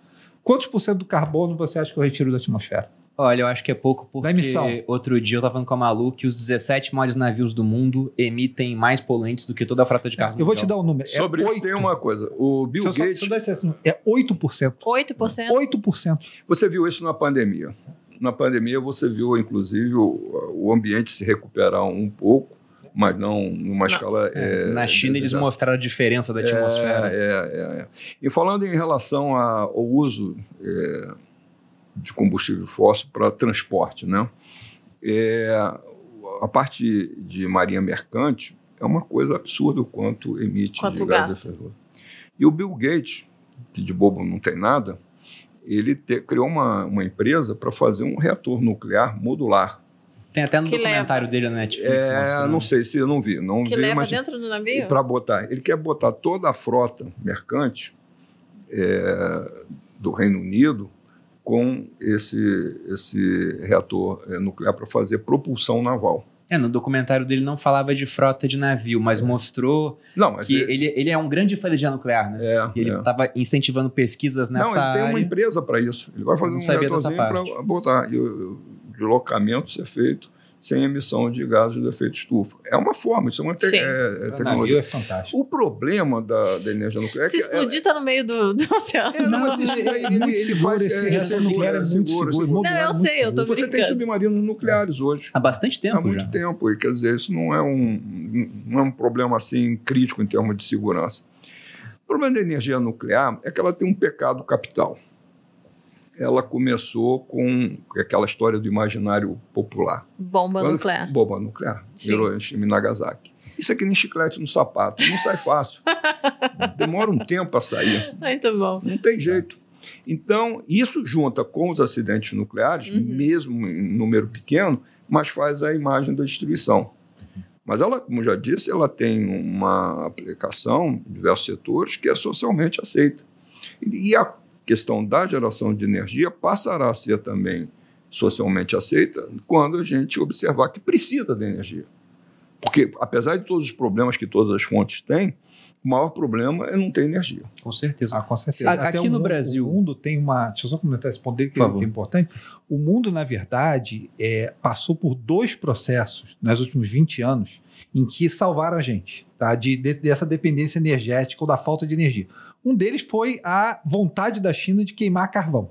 Quantos por cento do carbono você acha que eu retiro da atmosfera? Olha, eu acho que é pouco porque emissão. outro dia eu tava falando com a Malu que os 17 maiores navios do mundo emitem mais poluentes do que toda a frota de carros Eu vou te dar um número. Sobre é isso 8. tem uma coisa. O Bill Deixa só- Gates, dar esse número. É 8%. 8%. 8%. você viu isso na pandemia. Na pandemia você viu, inclusive, o, o ambiente se recuperar um pouco, mas não numa escala. É, é, Na China eles desejada. mostraram a diferença da atmosfera. É, é, é. E falando em relação a- ao uso é, de combustível fóssil para transporte, né? É, a parte de marinha mercante é uma coisa absurda o quanto emite Quanto de gás gasta. de efeito. E o Bill Gates, que de bobo não tem nada, ele te- criou uma, uma empresa para fazer um reator nuclear modular. Tem até no Que documentário dele na Netflix. É, mostrando. não sei se eu não vi, não Que vi, leva mas dentro do navio? para botar. Ele quer botar toda a frota mercante é, do Reino Unido com esse, esse reator é, nuclear para fazer propulsão naval. É, no documentário dele não falava de frota de navio, mas mostrou Não, mas que ele, ele, ele é um grande fã de energia nuclear, né? é, Ele é. estava incentivando pesquisas Não, nessa ele tem uma área. empresa para isso. Ele vai fazer Não um reatorzinho para botar. E o, o deslocamento ser feito sem emissão de gases de efeito estufa. É uma forma, isso é uma te- Sim. é- é O navio tecnologia. é fantástico. O problema da, da energia nuclear é Se explodir, tá no meio do, do oceano. É, não, mas isso ele, daí é ele- muito ele seguro. faz- Esse é, seguro, nuclear é é muito seguro, seguro. Não, eu é muito sei, eu tô seguro. Você tem brincando. submarinos nucleares hoje. Há bastante tempo Há muito já. tempo. E quer dizer, isso não é um, não é um problema assim crítico em termos de segurança. O problema da energia nuclear é que ela tem um pecado capital. Ela começou com aquela história do imaginário popular. Bomba Quando- nuclear. Bomba nuclear. Sim. Hiroshima e Nagasaki. Isso aqui nem chiclete no sapato. Não sai fácil. Demora um tempo a sair. Muito bom. Não tem jeito. Então, isso junta com os acidentes nucleares, Uhum. mesmo em número pequeno, mas faz a imagem da destruição. Mas ela, como já disse, ela tem uma aplicação em diversos setores que é socialmente aceita. E e a questão da geração de energia passará a ser também socialmente aceita quando a gente observar que precisa da energia. Porque, apesar de todos os problemas que todas as fontes têm, o maior problema é não ter energia. Com certeza. Ah, com certeza. A- Até aqui o no mundo- Brasil- O mundo tem uma. Deixa eu só comentar esse ponto dele, que, é, favor. que é importante. O mundo, na verdade, é, passou por dois processos nos últimos 20 anos em que salvaram a gente tá? de, de- dessa dependência energética ou da falta de energia. Um deles foi a vontade da China de queimar carvão.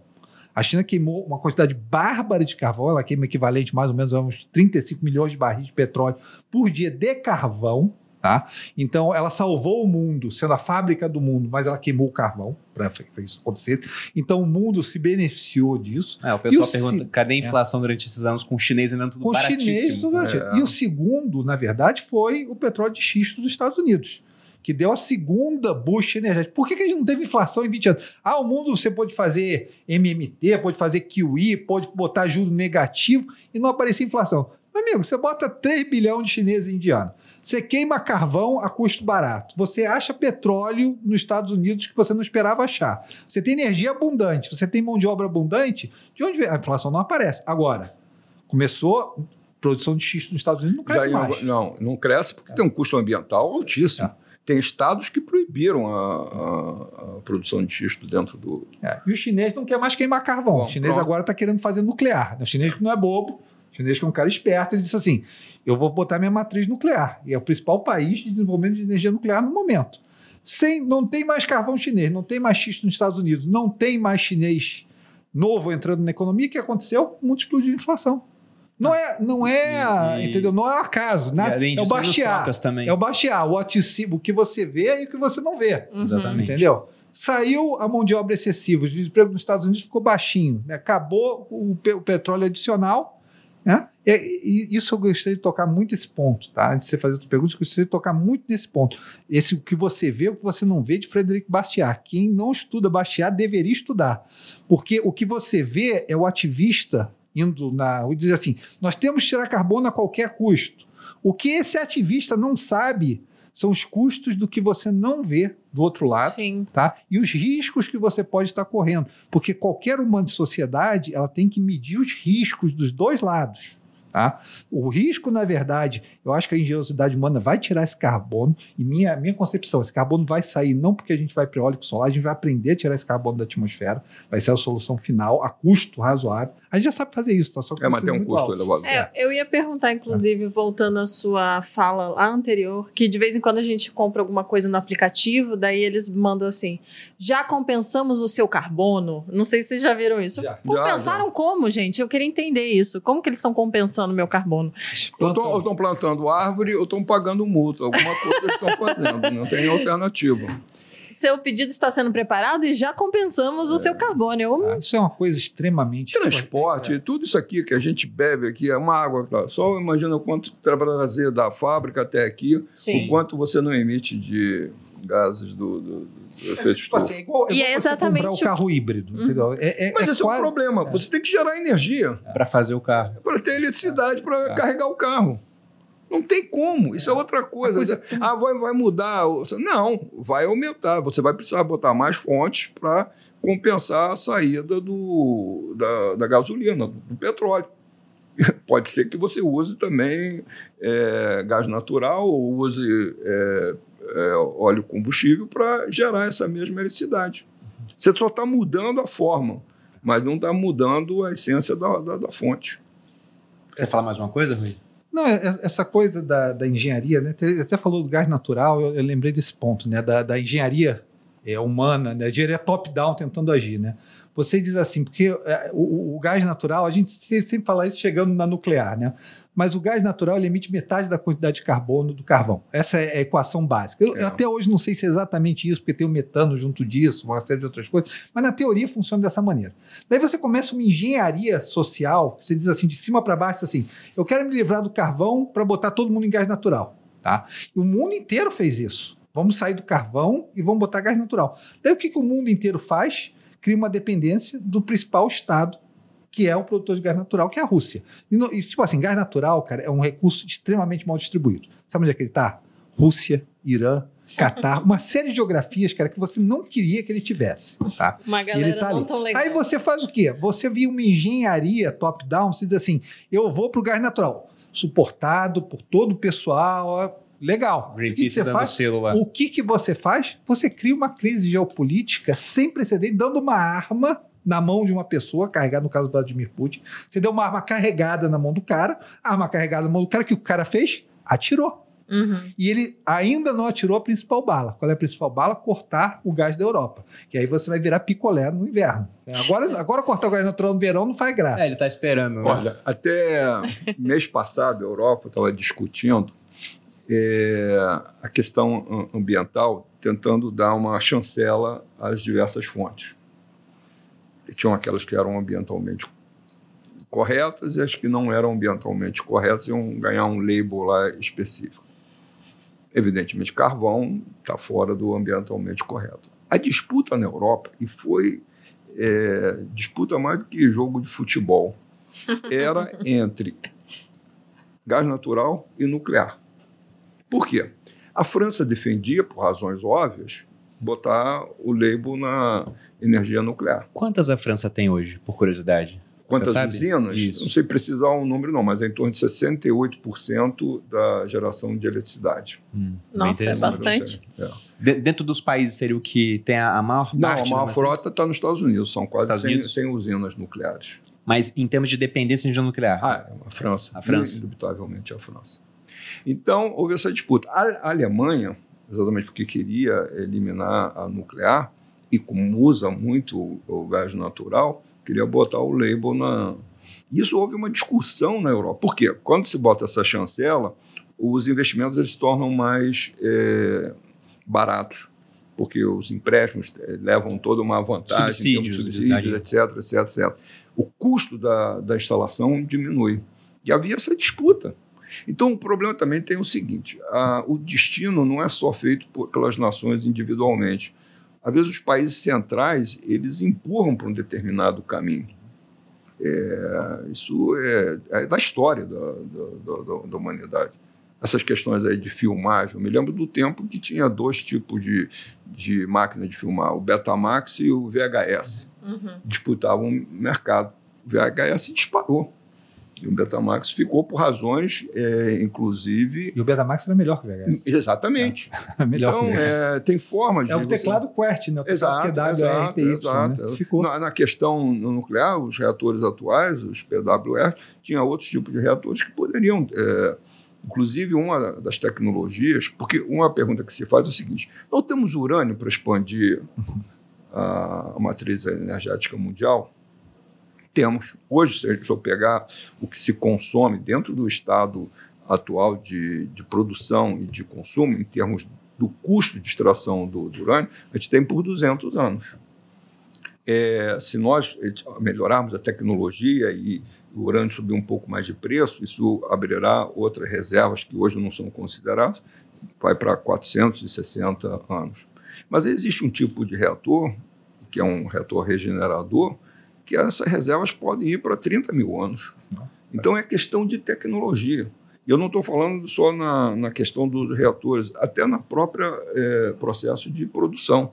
A China queimou uma quantidade bárbara de carvão, ela queima equivalente mais ou menos a uns 35 milhões de barris de petróleo por dia de carvão. Tá? Então, ela salvou o mundo, sendo a fábrica do mundo, mas ela queimou o carvão para isso acontecesse. Então, o mundo se beneficiou disso. É, o pessoal o pergunta, ci- cadê a inflação durante esses anos com o chinês ainda tudo Com baratíssimo? chineses, tudo. É. E o segundo, na verdade, foi o petróleo de xisto dos Estados Unidos, que deu a segunda boost energética. Por que, que a gente não teve inflação em 20 anos? Ah, o mundo você pode fazer MMT, pode fazer QE, pode botar juro negativo e não aparecer inflação. Amigo, você bota 3 bilhões de chineses e indianos. Você queima carvão a custo barato. Você acha petróleo nos Estados Unidos que você não esperava achar. Você tem energia abundante. Você tem mão de obra abundante. De onde vem? A inflação não aparece. Agora, começou produção de xisto nos Estados Unidos, não cresce Já- mais. não, não cresce porque tem um custo ambiental altíssimo. É. Tem estados que proibiram a, a- a produção de xisto dentro do. É. E o chinês não quer mais queimar carvão. Bom, o chinês pronto. agora está querendo fazer nuclear. O chinês que não é bobo, chinês que é um cara esperto, ele disse assim: eu vou botar minha matriz nuclear. E é o principal país de desenvolvimento de energia nuclear no momento. Sem, não tem mais carvão chinês, não tem mais xisto nos Estados Unidos, não tem mais chinês novo entrando na economia. O que aconteceu? O mundo explodiu de inflação. Não é, não é, E- e- entendeu? Não é um acaso. E Nada, é o disso, tem as baixear. É o baixear, o, what you see, o que você vê e o que você não vê. Uhum. Exatamente. Entendeu? Saiu a mão de obra excessiva, o desemprego nos Estados Unidos ficou baixinho, né? acabou o, pe- o petróleo adicional. Né? E, e isso eu gostaria de tocar muito esse ponto, tá? Antes de você fazer outra pergunta, eu gostaria de tocar muito nesse ponto. Esse o que você vê, o que você não vê de Frederic Bastiat. Quem não estuda Bastiat deveria estudar. Porque o que você vê é o ativista indo na. e dizer assim: nós temos que tirar carbono a qualquer custo. O que esse ativista não sabe são os custos do que você não vê do outro lado Sim. tá? E os riscos que você pode estar correndo, porque qualquer humano de sociedade ela tem que medir os riscos dos dois lados. Tá? O risco, na verdade, eu acho que a engenhosidade humana vai tirar esse carbono, e minha, minha concepção, esse carbono vai sair não porque a gente vai para eólico solar, a gente vai aprender a tirar esse carbono da atmosfera, vai ser a solução final, a custo razoável. A gente já sabe fazer isso, tá? Só que É, mas tem um custo alto. elevado. É, eu ia perguntar, inclusive, voltando à sua fala lá anterior, que de vez em quando a gente compra alguma coisa no aplicativo, daí eles mandam assim: já compensamos o seu carbono? Não sei se vocês já viram isso. Já. Compensaram como, gente? Eu queria entender isso. Como que eles estão compensando o meu carbono? Ou estão plantando árvore ou estão pagando multa. Alguma coisa eles estão fazendo. Não tem alternativa. Seu pedido está sendo preparado e já compensamos o seu carbono. Eu, Ah, Isso é uma coisa extremamente. Transporte, tudo isso aqui que a gente bebe aqui, é uma água. Tá? Só imagina quanto trazer da fábrica até aqui, Sim. o quanto você não emite de gases do, do, efeito tipo assim, é igual, é E é exatamente comprar o o- carro híbrido, Uhum. entendeu? É, é, Mas é esse é o problema. Você tem que gerar energia Para fazer o carro. para ter eletricidade para É. carregar o carro. Não tem como. Isso é outra coisa. coisa é Ah, vai, vai mudar. o- Não, vai aumentar. Você vai precisar botar mais fontes para compensar a saída do, da, da gasolina, do petróleo. Pode ser que você use também é, gás natural ou use é, é, óleo combustível para gerar essa mesma eletricidade. Você só está mudando a forma, mas não está mudando a essência da, da, da fonte. Você falar mais uma coisa, Rui? Não, é- é- essa coisa da, da engenharia, né? Até falou do gás natural, eu, eu lembrei desse ponto, né? Da, da engenharia é, humana, né? Engenharia top-down tentando agir, né? Você diz assim, porque é, o, o gás natural, a gente sempre fala isso chegando na nuclear, né? Mas o gás natural ele emite metade da quantidade de carbono do carvão. Essa é a equação básica. Eu, É. até hoje não sei se é exatamente isso, porque tem o metano junto disso, uma série de outras coisas, mas na teoria funciona dessa maneira. Daí você começa uma engenharia social, você diz assim, de cima para baixo, assim, eu quero me livrar do carvão para botar todo mundo em gás natural, tá? E o mundo inteiro fez isso. Vamos sair do carvão e vamos botar gás natural. Daí o que, que o mundo inteiro faz? Cria uma dependência do principal estado que é o produtor de gás natural, que é a Rússia. E, no- e, tipo assim, gás natural, cara, é um recurso extremamente mal distribuído. Sabe onde é que ele está? Rússia, Irã, Catar, uma série de geografias, cara, que você não queria que ele tivesse, tá? uma ele galera tá não ali. tão legal. Aí você faz o quê? Você via uma engenharia top-down, você diz assim: eu vou para o gás natural, suportado por todo o pessoal, legal. O que que, Greenpeace você dando faz? selo lá. O que, que você faz? Você cria uma crise geopolítica sem precedente, dando uma arma na mão de uma pessoa, carregada no caso do Vladimir Putin. Você deu uma arma carregada na mão do cara, a arma carregada na mão do cara, o que o cara fez? Atirou. Uhum. E ele ainda não atirou a principal bala. Qual é a principal bala? Cortar o gás da Europa. Que aí você vai virar picolé no inverno. Agora, agora cortar o gás natural no verão não faz graça. É, ele tá esperando. né? Olha, até mês passado, a Europa estava discutindo é, a questão am- ambiental, tentando dar uma chancela às diversas fontes. Tinham aquelas que eram ambientalmente corretas e as que não eram ambientalmente corretas iam ganhar um label lá específico. Evidentemente, carvão está fora do ambientalmente correto. A disputa na Europa, e foi é, disputa mais do que jogo de futebol, era entre gás natural e nuclear. Por quê? A França defendia, por razões óbvias, botar o label na energia nuclear. Quantas a França tem hoje, por curiosidade? Quantas usinas? Isso. Não sei precisar o número, não, mas é em torno de 68% da geração de eletricidade. Hum, Nossa, é bastante. É. De- dentro dos países seria o que tem a, a maior Não, a parte. maior da frota está nos Estados Unidos, são quase Estados 100, Unidos? 100 usinas nucleares. Mas em termos de dependência de energia nuclear. Ah, a França. A França. Indubitavelmente a França. Então, houve essa disputa. A, a Alemanha, exatamente porque queria eliminar a nuclear, e como usa muito o, gás natural, queria botar o label na. Isso houve uma discussão na Europa. Por quê? Quando se bota essa chancela, os investimentos eles se tornam mais eh, baratos, porque os empréstimos eh, levam toda uma vantagem, Subsídios, subsídios, etc, etc, etc. O custo da, da instalação diminui. E havia essa disputa. Então, o problema também tem o seguinte: a- o destino não é só feito por- pelas nações individualmente. Às vezes, os países centrais eles empurram para um determinado caminho. É, isso é, é da história da, da- da- da humanidade. Essas questões aí de filmagem, eu me lembro do tempo que tinha dois tipos de, de máquina de filmar, o Betamax e o VHS Uhum. disputavam o mercado. O VHS disparou. E o Betamax ficou por razões, é, inclusive. E o Betamax era melhor que o VHS. Exatamente. É. melhor então, o é, tem formas É o você- teclado QWERTY, né? O teclado Exato, exato, RTY, exato. né? Ficou. Na, na questão nuclear, os reatores atuais, os PWR, tinha outros tipos de reatores que poderiam. é, inclusive, uma das tecnologias. Porque uma pergunta que se faz é o seguinte: nós temos urânio para expandir a, a matriz energética mundial? Temos. Hoje, se eu pegar o que se consome dentro do estado atual de, de produção e de consumo, em termos do custo de extração do, do urânio, a gente tem por 200 anos. É, se nós melhorarmos a tecnologia e o urânio subir um pouco mais de preço, isso abrirá outras reservas que hoje não são consideradas, vai para 460 anos. Mas existe um tipo de reator, que é um reator regenerador, que essas reservas podem ir para 30 mil anos. Então é questão de tecnologia. E eu não estou falando só na, na questão dos reatores, até na própria eh, processo de produção,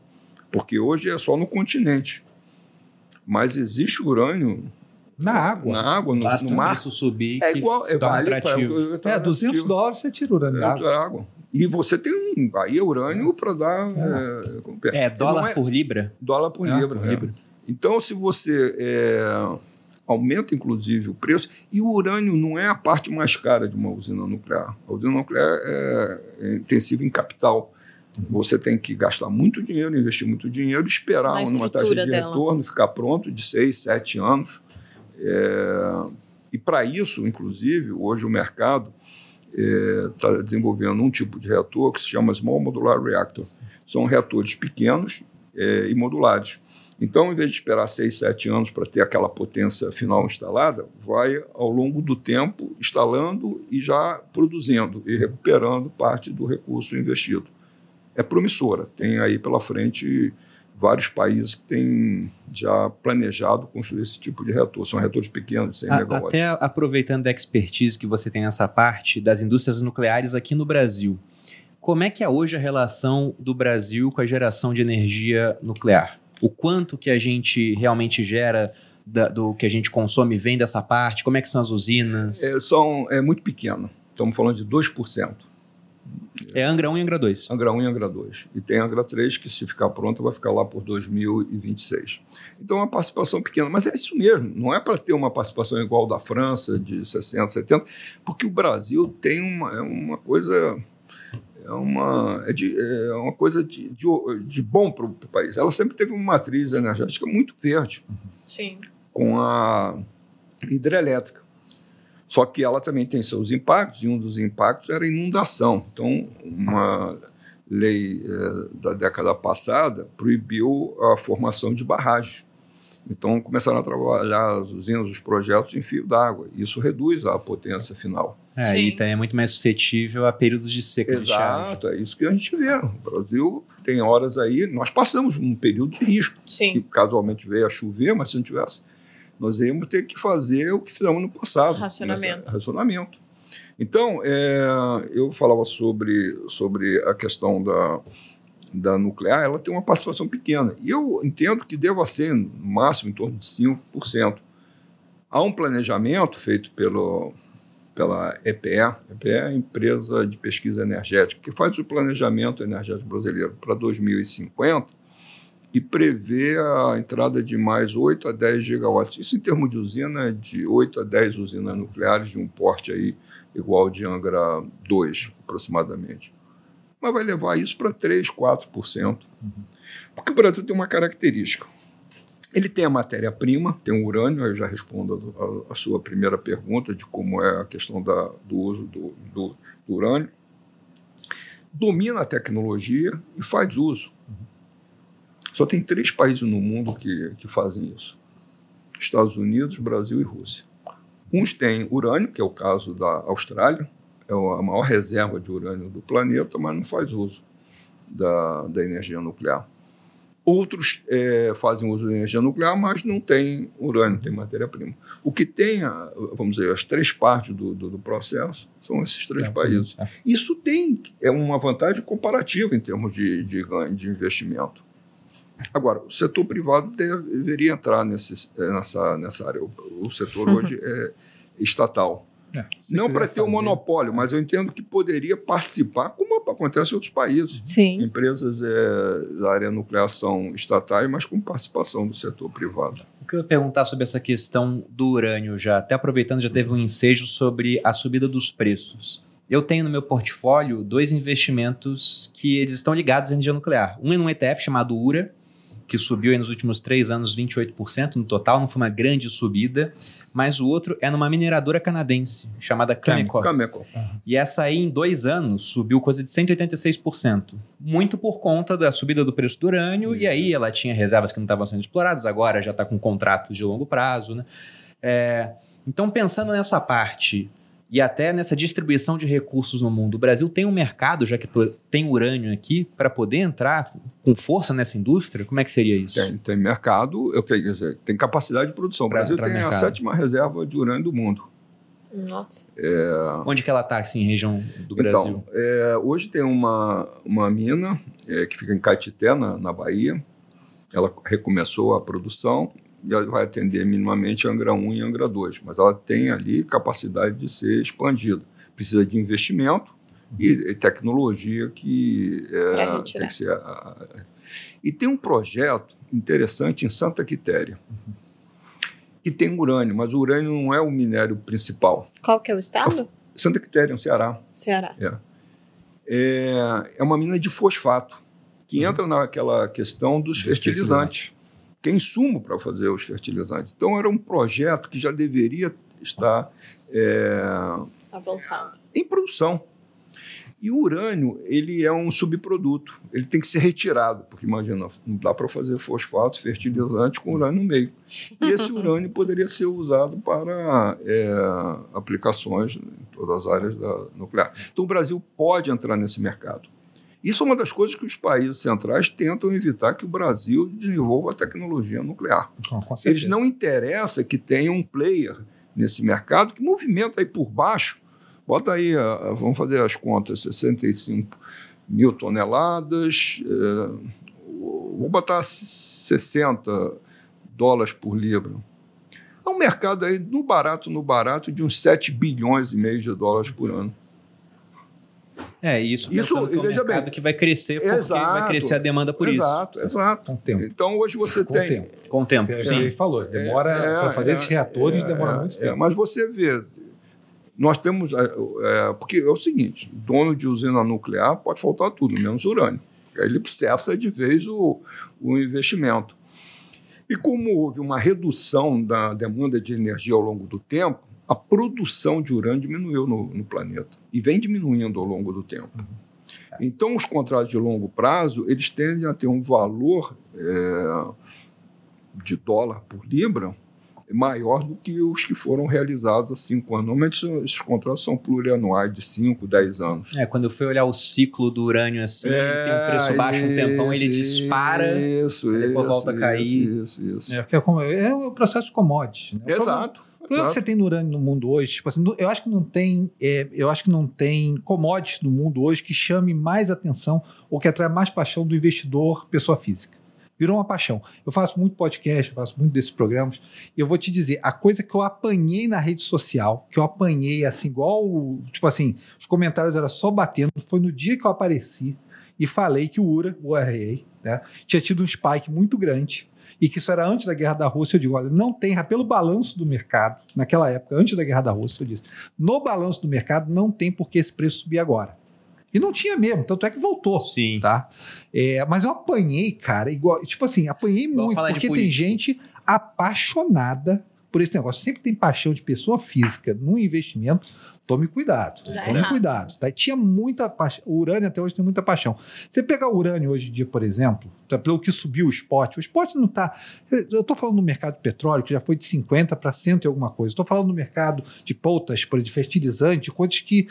porque hoje é só no continente. Mas existe urânio Na água. na água, no, Basta no mar. subir É igual, é vale atrativo. É, 200 dólares você tira o urânio da É, água. água. E você tem um. Aí é urânio para dar. É, É, Não dólar é- por libra? dólar por É, libra. por é. libra. Então, se você é, aumenta, inclusive, o preço, e o urânio não é a parte mais cara de uma usina nuclear. A usina nuclear é, é intensiva em capital. Você tem que gastar muito dinheiro, investir muito dinheiro, esperar Na numa taxa de dela. retorno ficar pronto de seis, sete anos. É, e para isso, inclusive, hoje o mercado está desenvolvendo um tipo de reator que se chama Small Modular Reactor. São reatores pequenos é, e modulares. Então, em vez de esperar seis, sete anos para ter aquela potência final instalada, vai ao longo do tempo instalando e já produzindo e recuperando parte do recurso investido. É promissora. Tem aí pela frente vários países que têm já planejado construir esse tipo de reator. São reatores pequenos, de 100 A- megawatts. Até aproveitando a expertise que você tem nessa parte das indústrias nucleares aqui no Brasil, como é que é hoje a relação do Brasil com a geração de energia nuclear? O quanto que a gente realmente gera da- do que a gente consome vem dessa parte? Como é que são as usinas? É, É, são, é muito pequeno. Estamos falando de 2%. Angra 1 e Angra 2. Angra 1 e Angra 2. E tem Angra 3, que se ficar pronta, vai ficar lá por 2026. Então, é uma participação pequena. Mas é isso mesmo. Não é para ter uma participação igual da França, de 60%, 70%, porque o Brasil tem uma, é uma coisa. É uma, é de, é uma coisa de, de, de bom para o país. Ela sempre teve uma matriz energética muito verde Sim. com a hidrelétrica. Só que ela também tem seus impactos, e um dos impactos era a inundação. Então, uma lei eh, da década passada proibiu a formação de barragens. Então, começaram a trabalhar as usinas, os projetos em fio d'água. Isso reduz a potência final. É, Sim. e também é muito mais suscetível a períodos de seca de. Exato, é isso que a gente vê. O Brasil tem horas aí, nós passamos um período de risco. que Sim. casualmente veio a chover, mas se não tivesse, nós íamos ter que fazer o que fizemos no passado. Racionamento. Nessa- Racionamento. Então, é, eu falava sobre, sobre a questão da, da nuclear, ela tem uma participação pequena. E eu entendo que deva ser, no máximo, em torno de 5%. Há um planejamento feito pelo, pela EPE, EPE é a empresa de pesquisa energética, que faz o planejamento energético brasileiro para 2050 e prevê a entrada de mais 8 a 10 gigawatts. Isso em termos de usina, de 8 a 10 usinas nucleares de um porte aí igual de Angra 2, aproximadamente. Mas vai levar isso para 3, 4%. Porque o Brasil tem uma característica. Ele tem a matéria-prima, tem o urânio, eu já respondo a, a- a sua primeira pergunta de como é a questão da, do uso do, do- do urânio. Domina a tecnologia e faz uso. Só tem três países no mundo que, que fazem isso: Estados Unidos, Brasil e Rússia. Uns têm urânio, que é o caso da Austrália, é a maior reserva de urânio do planeta, mas não faz uso da, da energia nuclear. Outros eh, fazem uso da energia nuclear, mas não tem urânio, tem matéria-prima. O que tem, a- vamos dizer, as três partes do, do, do processo são esses três É, países. é. Isso tem é uma vantagem comparativa em termos de, de de investimento. Agora, o setor privado deve- deveria entrar nesse, nessa, nessa área. O, o setor hoje é, estatal. É, Não para ter um monopólio, mas eu entendo que poderia participar, como acontece em outros países. Sim. Empresas é, da área nuclear são estatais, mas com participação do setor privado. O que eu ia perguntar sobre essa questão do urânio já, até aproveitando, já teve um ensejo sobre a subida dos preços. Eu tenho no meu portfólio dois investimentos que eles estão ligados à energia nuclear. Um é num ETF chamado URA, que subiu aí nos últimos três anos 28% no total, não foi uma grande subida, mas o outro é numa mineradora canadense chamada Cameco. Cameco. E essa aí, em dois anos, subiu coisa de 186%. Muito por conta da subida do preço do urânio, e aí ela tinha reservas que não estavam sendo exploradas, agora já está com contratos de longo prazo. Né? É, então, pensando nessa parte e até nessa distribuição de recursos no mundo, o Brasil tem um mercado, já que tem urânio aqui, para poder entrar com força nessa indústria? Como é que seria isso? Tem, tem mercado, eu tenho, quer dizer, tem capacidade de produção. O Brasil tem no a mercado. sétima reserva de urânio do mundo. Nossa. Onde que ela está, assim, em região do Brasil? Então, é, hoje tem uma, uma mina é, que fica em Caetité, na, na Bahia. Ela recomeçou a produção e ela vai atender minimamente Angra 1 e Angra 2, mas ela tem ali capacidade de ser expandida. Precisa de investimento e, e tecnologia que é, tem que ser. a- a- E tem um projeto interessante em Santa Quitéria, que tem urânio, mas o urânio não é o minério principal. Qual que é o estado? Santa Quitéria, no Ceará. Ceará. é, é uma mina de fosfato, que entra naquela questão Dos fertilizantes, que é insumo para fazer os fertilizantes. Então, era um projeto que já deveria estar é, Avançado. em produção. E o urânio, ele é um subproduto, ele tem que ser retirado, porque imagina, não dá para fazer fosfato, fertilizante com urânio no meio. E esse urânio poderia ser usado para é, aplicações em todas as áreas da nuclear. Então o Brasil pode entrar nesse mercado. Isso é uma das coisas que os países centrais tentam evitar que o Brasil desenvolva a tecnologia nuclear. Com Eles não interessa que tenha um player nesse mercado que movimenta aí por baixo. Bota aí, ah, vamos fazer as contas, 65 mil toneladas, eh, vou botar 60 dólares por libra. É um mercado aí, no barato, no barato, de uns 7 bilhões e meio de dólares por ano. É, isso, Isso, que é um veja mercado bem. que vai crescer porque Exato. vai crescer a demanda por exato, exato. Com tempo. Então hoje você Com tem. tempo. isso. Com o tempo, É, sim. Ele falou, demora É, para fazer é, esses reatores, é, demora é, muito é, tempo. mas você vê, nós temos. é, é, porque é o seguinte: dono de usina nuclear pode faltar tudo, menos urânio. Ele cessa de vez o, o investimento. E como houve uma redução da demanda de energia ao longo do tempo, a produção de urânio diminuiu no, no planeta e vem diminuindo ao longo do tempo. Então, os contratos de longo prazo eles tendem a ter um valor é, de dólar por libra maior do que os que foram realizados há cinco anos. Normalmente, isso- esses contratos são plurianuais, de 5, 10 anos. É, quando eu fui olhar o ciclo do urânio assim, ele tem um preço baixo um tempão, ele isso, dispara. Isso, depois isso, volta a cair. Isso, isso, isso. É, é, como- é o processo de commodities. Né? Exato. O problema que você tem no urânio no mundo hoje, tipo assim, eu acho que não tem, é, eu acho que não tem commodities no mundo hoje que chame mais atenção ou que atrai mais paixão do investidor pessoa física. Virou uma paixão. Eu faço muito podcast, eu faço muito desses programas, e eu vou te dizer, a coisa que eu apanhei na rede social, que eu apanhei assim, igual, tipo assim, os comentários eram só batendo, foi no dia que eu apareci e falei que o URA, o RA, né, tinha tido um spike muito grande e que isso era antes da guerra da Rússia, eu digo, olha, não tem, pelo balanço do mercado, naquela época, antes da guerra da Rússia, eu disse, no balanço do mercado não tem por que esse preço subir agora. E não tinha mesmo, tanto é que voltou. Sim. Tá? É, mas eu apanhei, cara, igual, tipo assim, apanhei Igual muito, porque tem gente apaixonada por esse negócio. Sempre tem paixão de pessoa física no investimento. Tome cuidado. Dá tome errado. cuidado. Tá? E tinha muita paixão. O urânio até hoje tem muita paixão. Você pegar o urânio hoje em dia, por exemplo, tá, pelo que subiu o spot, o spot não está. Eu estou falando no mercado de petróleo, que já foi de 50 para 100 e alguma coisa. Estou falando no mercado de poltas, de fertilizante, coisas que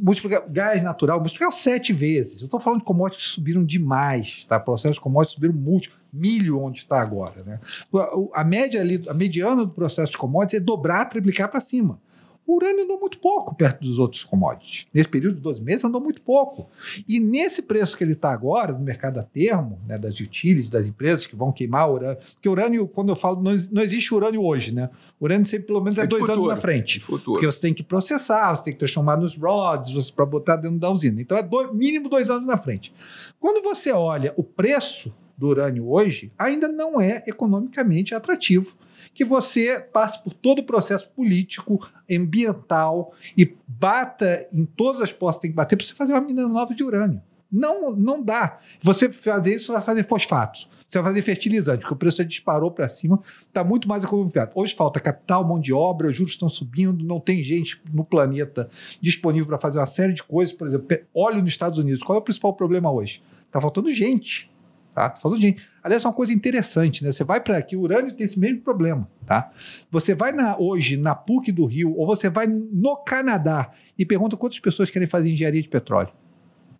multiplicar gás natural, multiplicar sete vezes. Eu estou falando de commodities que subiram demais, tá? Processos de commodities subiram muito, milho onde está agora, né? A, a média ali, a mediana do processo de commodities é dobrar, triplicar para cima. O urânio andou muito pouco perto dos outros commodities. Nesse período de 12 meses, andou muito pouco. E nesse preço que ele está agora, no mercado a termo, né, das utilities, das empresas que vão queimar urânio. Porque urânio, quando eu falo, não, não existe urânio hoje, né? O urânio sempre, pelo menos, é, é dois futuro, anos na frente. Futuro. Porque você tem que processar, você tem que transformar nos rods, para botar dentro da usina. Então é dois, mínimo dois anos na frente. Quando você olha o preço do urânio hoje, ainda não é economicamente atrativo que você passe por todo o processo político, ambiental e bata em todas as postas que tem que bater para você fazer uma mina nova de urânio. Não, não dá. Você fazer isso, você vai fazer fosfatos. Você vai fazer fertilizante, porque o preço já disparou para cima, está muito mais economizado. Hoje falta capital, mão de obra, os juros estão subindo, não tem gente no planeta disponível para fazer uma série de coisas. Por exemplo, óleo nos Estados Unidos. Qual é o principal problema hoje? Está faltando gente. Tá? Tá faltando gente. Aliás, é uma coisa interessante, né? Você vai para aqui, o urânio tem esse mesmo problema, tá? Você vai na, hoje na PUC do Rio, ou você vai no Canadá e pergunta quantas pessoas querem fazer engenharia de petróleo.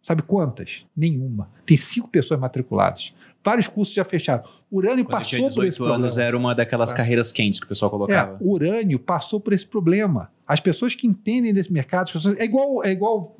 Sabe quantas? Nenhuma. Tem cinco pessoas matriculadas. Vários cursos já fecharam. O urânio Quando passou por esse anos problema. era uma daquelas Tá. carreiras quentes que o pessoal colocava. É, o urânio passou por esse problema. As pessoas que entendem desse mercado, as pessoas, é igual, é igual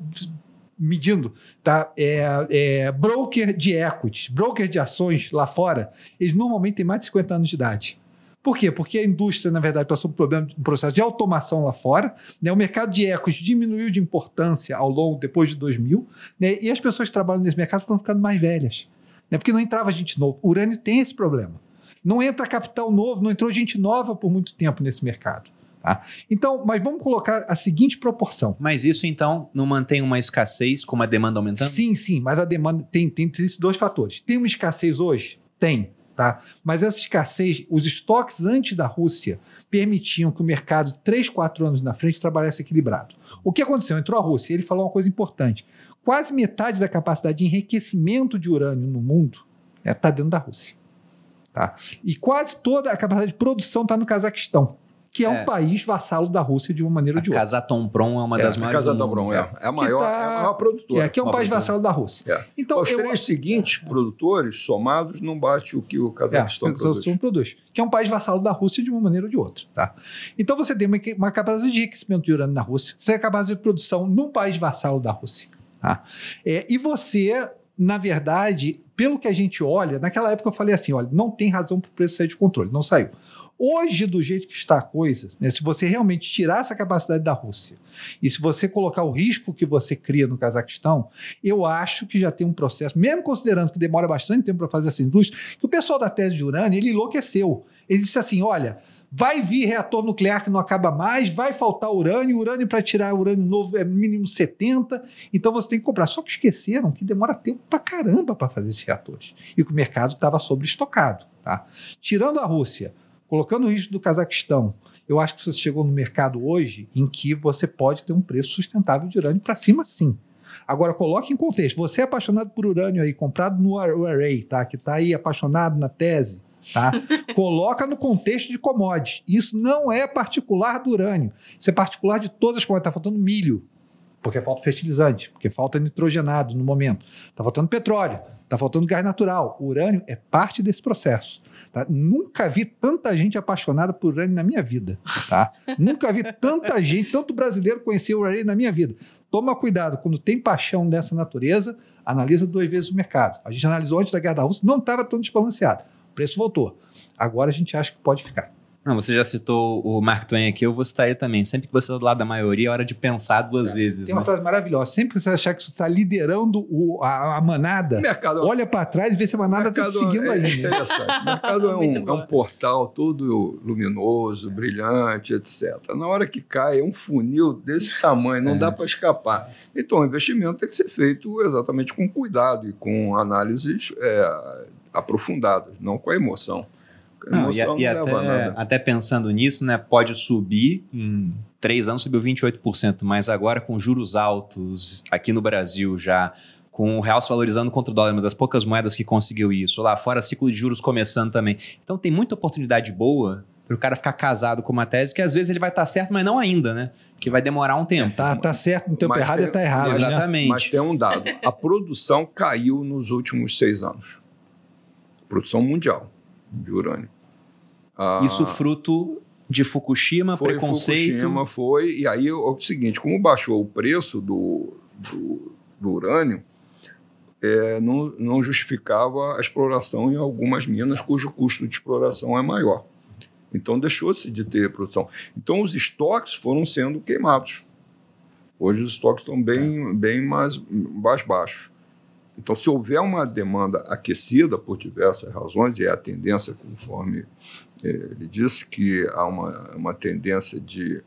medindo, tá? É, é, broker de equities, broker de ações lá fora, eles normalmente têm mais de 50 anos de idade. Por quê? Porque a indústria, na verdade, passou por um, problema, um processo de automação lá fora, né? o mercado de equities diminuiu de importância ao longo, depois de 2000, né? e as pessoas que trabalham nesse mercado foram ficando mais velhas, né? porque não entrava gente nova. O urânio tem esse problema. Não entra capital novo, não entrou gente nova por muito tempo nesse mercado. Tá? Então, mas vamos colocar a seguinte proporção. Mas isso, então, não mantém uma escassez com a demanda aumentando? Sim, sim, mas a demanda tem, tem esses dois fatores. Tem uma escassez hoje? Tem, tá? Mas essa escassez, os estoques antes da Rússia permitiam que o mercado, três, quatro anos na frente, trabalhasse equilibrado. O que aconteceu? Entrou a Rússia e ele falou uma coisa importante. Quase metade da capacidade de enriquecimento de urânio no mundo está dentro da Rússia. Tá? E quase toda a capacidade de produção está no Cazaquistão, que é, É. um país vassalo da Rússia de uma maneira ou de outra. Kazatomprom é uma É, das a maiores. Bron, é, é a maior, tá- é a maior produtora. É, que é um país produtora. vassalo da Rússia. É. Então, Os eu- três seguintes produtores somados não bate o que o É, Cazaquistão que são- produz. são produz. Que é um país vassalo da Rússia de uma maneira ou de outra. Tá? Então você tem uma, uma capacidade de enriquecimento de urânio na Rússia, você tem a capacidade de produção num país vassalo da Rússia. Tá? É, e você, na verdade, pelo que a gente olha, naquela época eu falei assim: olha, não tem razão para o preço sair de controle, não saiu. Hoje, do jeito que está a coisa, né, se você realmente tirar essa capacidade da Rússia e se você colocar o risco que você cria no Cazaquistão, eu acho que já tem um processo, mesmo considerando que demora bastante tempo para fazer essa indústria, que o pessoal da tese de urânio, ele enlouqueceu. Ele disse assim, olha, vai vir reator nuclear que não acaba mais, vai faltar urânio, urânio para tirar urânio novo é mínimo 70, então você tem que comprar. Só que esqueceram que demora tempo para caramba para fazer esses reatores. E que o mercado estava sobreestocado. Tá? Tirando a Rússia, colocando o risco do Cazaquistão, eu acho que você chegou no mercado hoje em que você pode ter um preço sustentável de urânio para cima, sim. Agora, coloque em contexto. Você é apaixonado por urânio aí, comprado no Ar- Array, tá? Que está aí apaixonado na tese, tá? Coloca no contexto de commodities. Isso não é particular do urânio. Isso é particular de todas as commodities. Está faltando milho, porque falta fertilizante, porque falta nitrogenado no momento. Está faltando petróleo, está faltando gás natural. O urânio é parte desse processo. Tá? Nunca vi tanta gente apaixonada por urânio na minha vida. Tá? Nunca vi tanta gente, tanto brasileiro conhecer o urânio na minha vida. Toma cuidado, quando tem paixão dessa natureza, analisa duas vezes o mercado. A gente analisou antes da guerra da Rússia, não estava tão desbalanceado. O preço voltou. Agora a gente acha que pode ficar. Não, você já citou o Mark Twain aqui, eu vou citar ele também. Sempre que você está do lado da maioria, é hora de pensar duas vezes. Tem uma né? frase maravilhosa. Sempre que você achar que você está liderando o- a, a manada, mercado, olha para trás e vê se a manada está te seguindo é aí. né? interessante. O mercado é um, é um portal todo luminoso, brilhante, etc. Na hora que cai, é um funil desse tamanho, não É. dá para escapar. Então, o investimento tem que ser feito exatamente com cuidado e com análises é, aprofundadas, não com a emoção. Não, e, e até, nada. até pensando nisso, né, pode subir em três anos subiu 28%, mas agora com juros altos aqui no Brasil já, com o real se valorizando contra o dólar, uma das poucas moedas que conseguiu isso, lá fora ciclo de juros começando também. Então tem muita oportunidade boa para o cara ficar casado com uma tese que às vezes ele vai estar certo, mas não ainda, né? Que vai demorar um tempo. Tá, tá certo no tempo Mas errado tem- e tá errado, né? Exatamente. Mas tem um dado: a produção caiu nos últimos seis anos. Produção mundial de urânio. Ah, Isso fruto de Fukushima, foi preconceito. Fukushima, foi. E aí, o, o seguinte, como baixou o preço do, do, do urânio, é, não, não justificava a exploração em algumas minas cujo custo de exploração é maior. Então, deixou-se de ter produção. Então, os estoques foram sendo queimados. Hoje, os estoques estão bem, bem mais, mais baixos. Então, se houver uma demanda aquecida por diversas razões, e é a tendência, conforme é, ele disse, que há uma, uma tendência de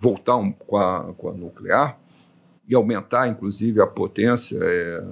voltar um, com, a, com a nuclear, e aumentar, inclusive, a potência é,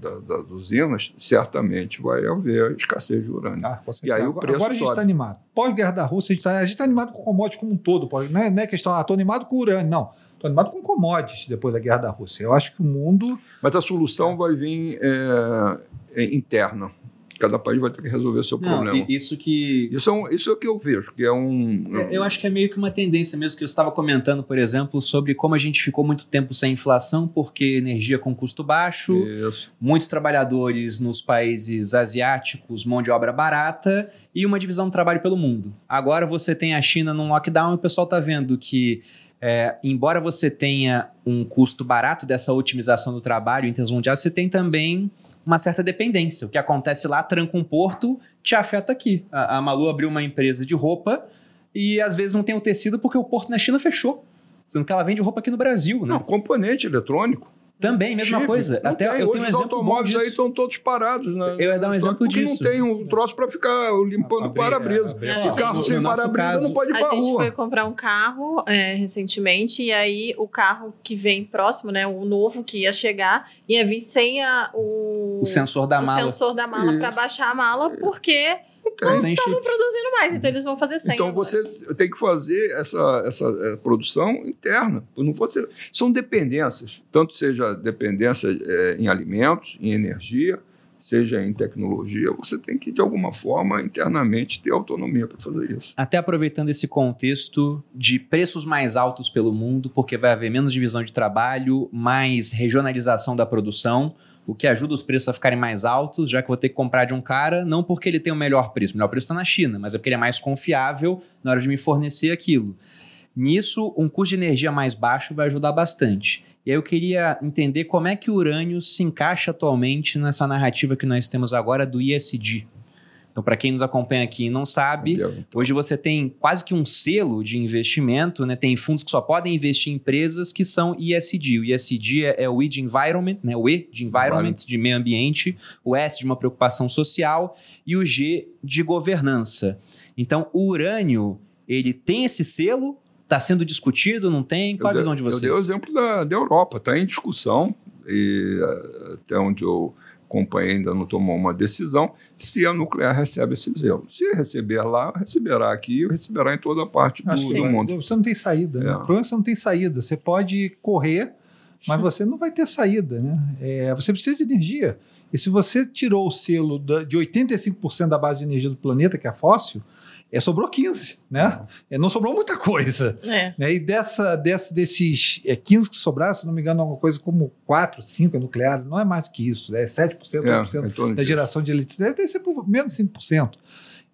da, da, das usinas, certamente vai haver escassez de urânio. Ah, E aí o preço agora a gente está animado. Pós-guerra da Rússia, a gente está tá animado com o commodity como um todo. pode- Não é, não é questão, ah, estou animado com o urânio. Não. Estou animado com commodities depois da guerra da Rússia. Eu acho que o mundo. Mas a solução vai vir é, é, interna. Cada país vai ter que resolver seu Não, problema. isso que Isso é, um, isso é o que eu vejo, que é um. É, Eu acho que é meio que uma tendência mesmo que eu estava comentando, por exemplo, sobre como a gente ficou muito tempo sem inflação, porque energia com custo baixo, Isso. muitos trabalhadores nos países asiáticos, mão de obra barata e uma divisão do trabalho pelo mundo. Agora você tem a China num lockdown e o pessoal está vendo que, é, embora você tenha um custo barato dessa otimização do trabalho em termos mundiais, você tem também uma certa dependência. O que acontece lá tranca um porto, te afeta aqui. A, a Malu abriu uma empresa de roupa e às vezes não tem o tecido porque o porto na China fechou. Sendo que ela vende roupa aqui no Brasil, né? Não, componente eletrônico. Também, mesma Chip. coisa. Não Até tem. eu Hoje tenho um os exemplo automóveis aí disso. estão todos parados. Né, Eu ia dar um exemplo estoque, porque disso. não tem um troço para ficar limpando o Abrir- para-brisa. a E porta. carro sem para-brisa não pode ir A para gente rua. foi comprar um carro é, recentemente e aí o carro que vem próximo, né, o novo que ia chegar, ia vir sem a, o, O sensor da o mala. sensor da mala para baixar a mala, porque Não tem chip. estão produzindo mais, então eles vão fazer sem. Então agora. você tem que fazer essa, essa eh, produção interna. Não pode ser- São dependências, tanto seja dependência eh, em alimentos, em energia, seja em tecnologia, você tem que, de alguma forma, internamente ter autonomia para fazer isso. Até aproveitando esse contexto de preços mais altos pelo mundo, porque vai haver menos divisão de trabalho, mais regionalização da produção, o que ajuda os preços a ficarem mais altos, já que eu vou ter que comprar de um cara, não porque ele tem o melhor preço, o melhor preço está na China, mas é porque ele é mais confiável na hora de me fornecer aquilo. Nisso, um custo de energia mais baixo vai ajudar bastante. E aí eu queria entender como é que o urânio se encaixa atualmente nessa narrativa que nós temos agora do ISD. Então, para quem nos acompanha aqui e não sabe, Hoje você tem quase que um selo de investimento, né? Tem fundos que só podem investir em empresas que são ESG. O ESG é, é o E de Environment, né? O E de Environment, de meio ambiente, o S de uma preocupação social e o G de governança. Então, o urânio, ele tem esse selo? Está sendo discutido? Não tem? Qual a Eu visão dei- de vocês? Eu dei o exemplo da, da Europa, está em discussão, e eh, até onde eu acompanhei ainda não tomou uma decisão, se a nuclear recebe esse selo. Se receber lá, receberá aqui, receberá em toda parte do, que do mundo. Você não tem saída. Né? É. O problema é que você não tem saída. Você pode correr, mas você não vai ter saída. Né? É, você precisa de energia. E se você tirou o selo da- de 85% da base de energia do planeta, que é fóssil, é, sobrou 15%. Né? É, não sobrou muita coisa. É. Né? E dessa, dessa, desses é, 15 que sobraram, se não me engano, alguma coisa como 4, 5 é nuclear, não é mais do que isso, é 7%, 8% É, em torno da geração de eletricidade, deve ser por menos de 5%.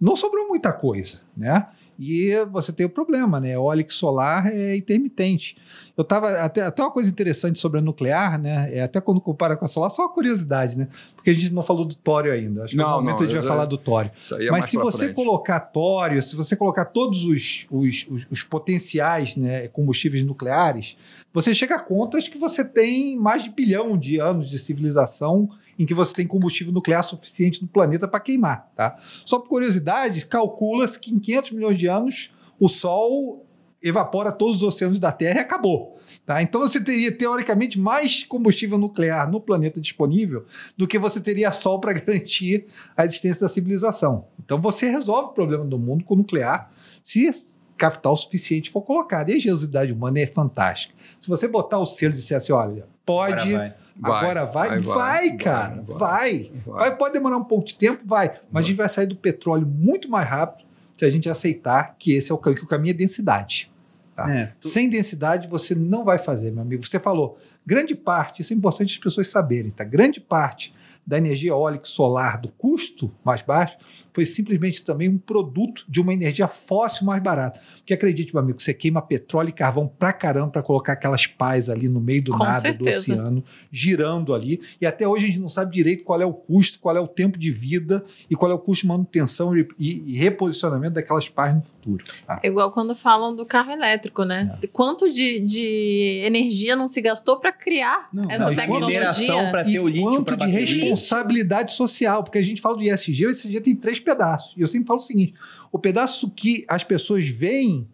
Não sobrou muita coisa, né? E você tem o problema, né? Eólica e solar é intermitente. Eu estava até, até uma coisa interessante sobre a nuclear, né? É até quando compara com a solar, só uma curiosidade, né? Porque a gente não falou do tório ainda. Acho que Não, no momento não, a gente vai é- falar do tório. É Mas se você frente. colocar tório, se você colocar todos os, os, os, os potenciais né, combustíveis nucleares, você chega a contas que você tem mais de bilhão de anos de civilização em que você tem combustível nuclear suficiente no planeta para queimar. Tá? Só por curiosidade, calcula-se que em 500 milhões de anos o Sol evapora todos os oceanos da Terra e acabou. Tá? Então você teria, teoricamente, mais combustível nuclear no planeta disponível do que você teria Sol para garantir a existência da civilização. Então você resolve o problema do mundo com o nuclear se capital suficiente for colocado. E a engenhosidade humana é fantástica. Se você botar o selo e disser assim, olha, pode, Agora agora vai, vai, vai, vai, cara, vai, vai. Vai. Vai, pode demorar um pouco de tempo, vai. Mas Vai. a gente vai sair do petróleo muito mais rápido se a gente aceitar que esse é o, ca- que o caminho é densidade. vai. É, tu- Sem densidade você não vai fazer, meu amigo. Você falou, grande parte, isso é importante as pessoas saberem, tá? Grande parte da energia eólica e solar, do custo mais baixo, foi simplesmente também um produto de uma energia fóssil mais barata. Porque acredite, meu amigo, você queima petróleo e carvão pra caramba para colocar aquelas pás ali no meio do Com nada certeza. do oceano, girando ali. E até hoje a gente não sabe direito qual é o custo, qual é o tempo de vida e qual é o custo de manutenção e, e- e reposicionamento daquelas pás no futuro. tá? É igual quando falam do carro elétrico, né? É. Quanto de, de energia não se gastou para criar Não, essa não, e tecnologia? mineração para ter o e lítio quanto para de responsabilidade social, porque a gente fala do ISG, o ISG tem três pedaços. E eu sempre falo o seguinte: o pedaço que as pessoas veem,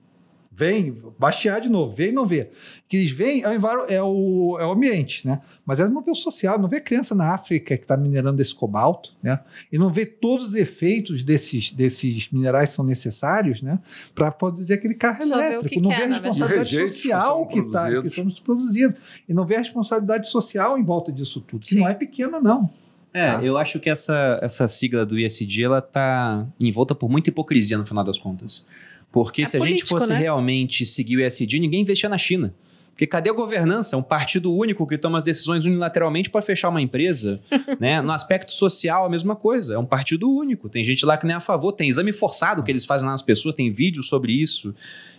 veem, baixear de novo, vê e não vê. Que eles veem é o, é o, é o ambiente, né? Mas elas não vê o social, não vê a criança na África que está minerando esse cobalto, né? E não vê todos os efeitos desses, desses minerais que são necessários, né? Para fazer aquele carro Só vê o elétrico. que não quer, vê a na verdade. responsabilidade social que, tá, que somos produzidos. E não vê a responsabilidade social em volta disso tudo, que Sim. não é pequena, não. É, Tá. eu acho que essa, essa sigla do ISD, ela tá envolta por muita hipocrisia no final das contas. Porque É se a gente político, fosse né? realmente seguir o ISD, ninguém investia na China. Porque cadê a governança? É um partido único que toma as decisões unilateralmente para fechar uma empresa. né? No aspecto social, a mesma coisa. É um partido único. Tem gente lá que nem é a favor, tem exame forçado que eles fazem lá nas pessoas, tem vídeos sobre isso.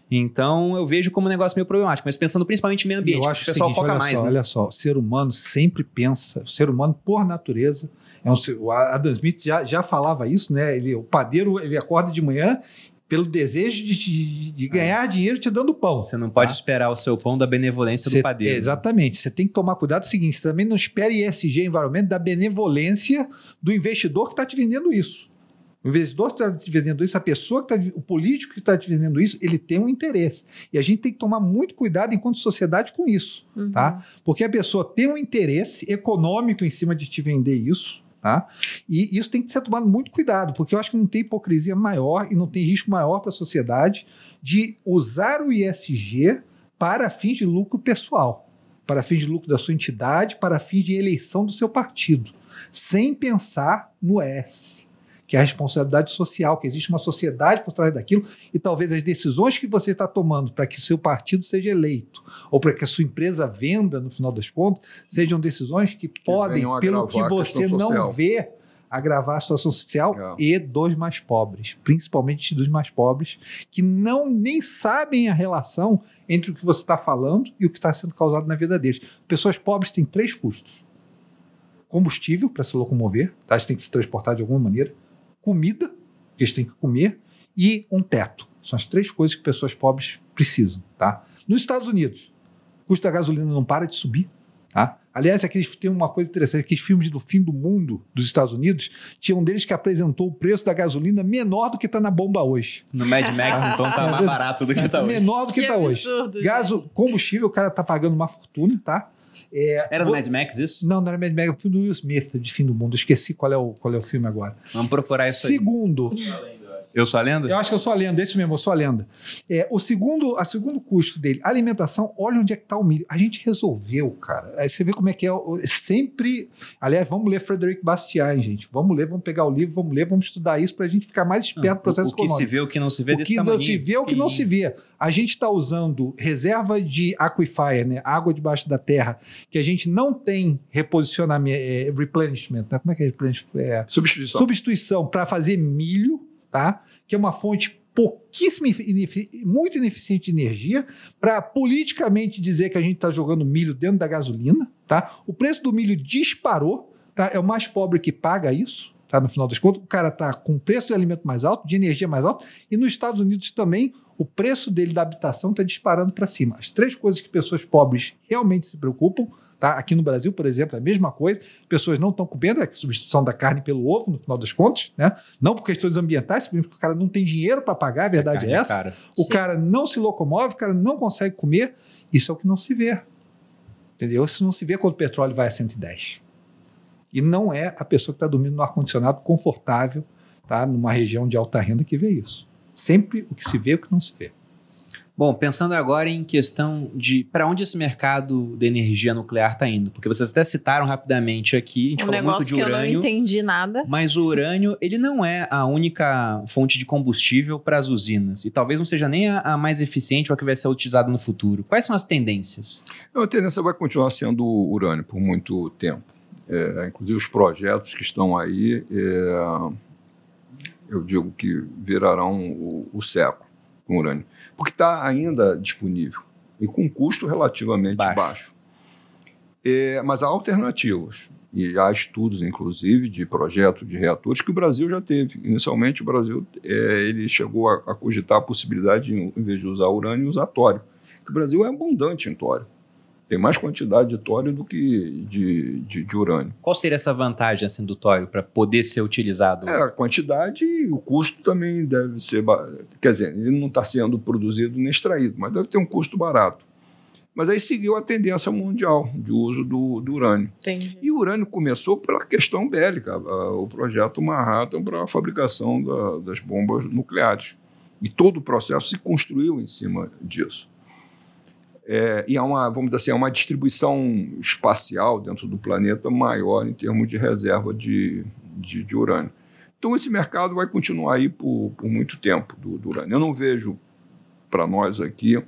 Então eu vejo como um negócio meio problemático. Mas pensando principalmente em meio ambiente, eu que acho o pessoal seguinte, foca olha mais. só, né? olha só, o ser humano sempre pensa, o ser humano por natureza, é um o Adam Smith já, já falava isso, né? Ele, o padeiro ele acorda de manhã pelo desejo de, de- de ganhar dinheiro te dando pão. Você não pode Tá? esperar o seu pão da benevolência Você- do padeiro. Exatamente. Você tem que tomar cuidado o seguinte: você também não espere ESG Environment da benevolência do investidor que está te vendendo isso. O investidor que está te vendendo isso, a pessoa que está, o político que está te vendendo isso, ele tem um interesse. E a gente tem que tomar muito cuidado enquanto sociedade com isso. Uhum. tá? Porque a pessoa tem um interesse econômico em cima de te vender isso, tá? E isso tem que ser tomado muito cuidado, porque eu acho que não tem hipocrisia maior e não tem risco maior para a sociedade de usar o ISG para fins de lucro pessoal, para fins de lucro da sua entidade, para fins de eleição do seu partido, sem pensar no S. Que é a responsabilidade social, que existe uma sociedade por trás daquilo, e talvez as decisões que você está tomando para que seu partido seja eleito, ou para que a sua empresa venda, no final das contas, sejam decisões que, podem, venham pelo que você não vê, agravar a situação social É. e dos mais pobres, principalmente dos mais pobres, que não nem sabem a relação entre o que você está falando e o que está sendo causado na vida deles. Pessoas pobres têm três custos: combustível para se locomover, tá? eles têm que se transportar de alguma maneira, comida, que eles têm que comer, e um teto. São as três coisas que pessoas pobres precisam. Tá? Nos Estados Unidos, o custo da gasolina não para de subir. Tá? Aliás, aqueles, tem uma coisa interessante: aqueles filmes do fim do mundo dos Estados Unidos, tinha um deles que apresentou o preço da gasolina menor do que está na bomba hoje. No Mad Max, então, tá mais barato do que tá hoje. menor do que está hoje. Gaso, combustível, o cara tá pagando uma fortuna, tá? É, Era no Mad Max isso? Não, não era Mad Max, é o filme do Will Smith, de fim do mundo. Esqueci qual é o, qual é o filme agora. Vamos procurar isso aí. Segundo, Eu sou a lenda? eu acho que eu sou a lenda, esse mesmo, eu sou a lenda. É, o segundo, a segundo custo dele, alimentação, olha onde é que tá o milho. A gente resolveu, cara. Aí você vê como é que é. o- Sempre. Aliás, vamos ler Frederic Bastiat, gente. Vamos ler, vamos pegar o livro, vamos ler, vamos estudar isso pra gente ficar mais esperto no o, processo o que econômico. se vê, o que não se vê O desse que não se vê é o que não se vê. A gente está usando reserva de aquifer, né? água debaixo da terra, que a gente não tem reposicionamento, é, replenishment, né? como é que é replenishment? É, Substituição. substituição para fazer milho, tá? que é uma fonte pouquíssima, muito ineficiente de energia, para politicamente dizer que a gente está jogando milho dentro da gasolina. Tá? O preço do milho disparou, tá? é o mais pobre que paga isso. Tá, no final das contas, o cara está com preço de alimento mais alto, de energia mais alto, e nos Estados Unidos também o preço dele da habitação está disparando para cima. As três coisas que pessoas pobres realmente se preocupam, tá? aqui no Brasil, por exemplo, é a mesma coisa, pessoas não estão comendo, é a substituição da carne pelo ovo, no final das contas, né? não por questões ambientais, simplesmente porque o cara não tem dinheiro para pagar, a verdade Carne é essa. cara. O Sim. cara não se locomove, o cara não consegue comer. Isso é o que não se vê. Entendeu? Isso não se vê quando o petróleo vai a 110. E não é a pessoa que está dormindo no ar-condicionado confortável, tá? numa região de alta renda, que vê isso. Sempre o que se vê é o que não se vê. Bom, pensando agora em questão de para onde esse mercado de energia nuclear está indo, porque vocês até citaram rapidamente aqui, a gente Um falou muito negócio de que eu não urânio, entendi nada. mas o urânio ele não é a única fonte de combustível para as usinas e talvez não seja nem a, a mais eficiente ou a que vai ser utilizada no futuro. Quais são as tendências? Então, A tendência vai continuar sendo o urânio por muito tempo. É, inclusive os projetos que estão aí, é, eu digo que virarão o, o século com urânio, porque está ainda disponível e com custo relativamente baixo. baixo. É, mas há alternativas. E há estudos, inclusive, de projetos de reatores que o Brasil já teve. Inicialmente, o Brasil é, ele chegou a, a, cogitar a possibilidade, de, em vez de usar urânio, usar tório. Porque o Brasil é abundante em tório. Tem mais quantidade de tório do que de, de, de urânio. Qual seria essa vantagem assim, do tório para poder ser utilizado? É, a quantidade e o custo também deve ser. Quer dizer, ele não está sendo produzido nem extraído, mas deve ter um custo barato. Mas aí seguiu a tendência mundial de uso do, do urânio. Entendi. E o urânio começou pela questão bélica, o projeto Manhattan para a fabricação da, das bombas nucleares. E todo o processo se construiu em cima disso. É, e há uma, vamos dizer assim, há uma distribuição espacial dentro do planeta maior em termos de reserva de, de, de urânio. Então, esse mercado vai continuar aí por, por muito tempo do, do urânio. Eu não vejo para nós aqui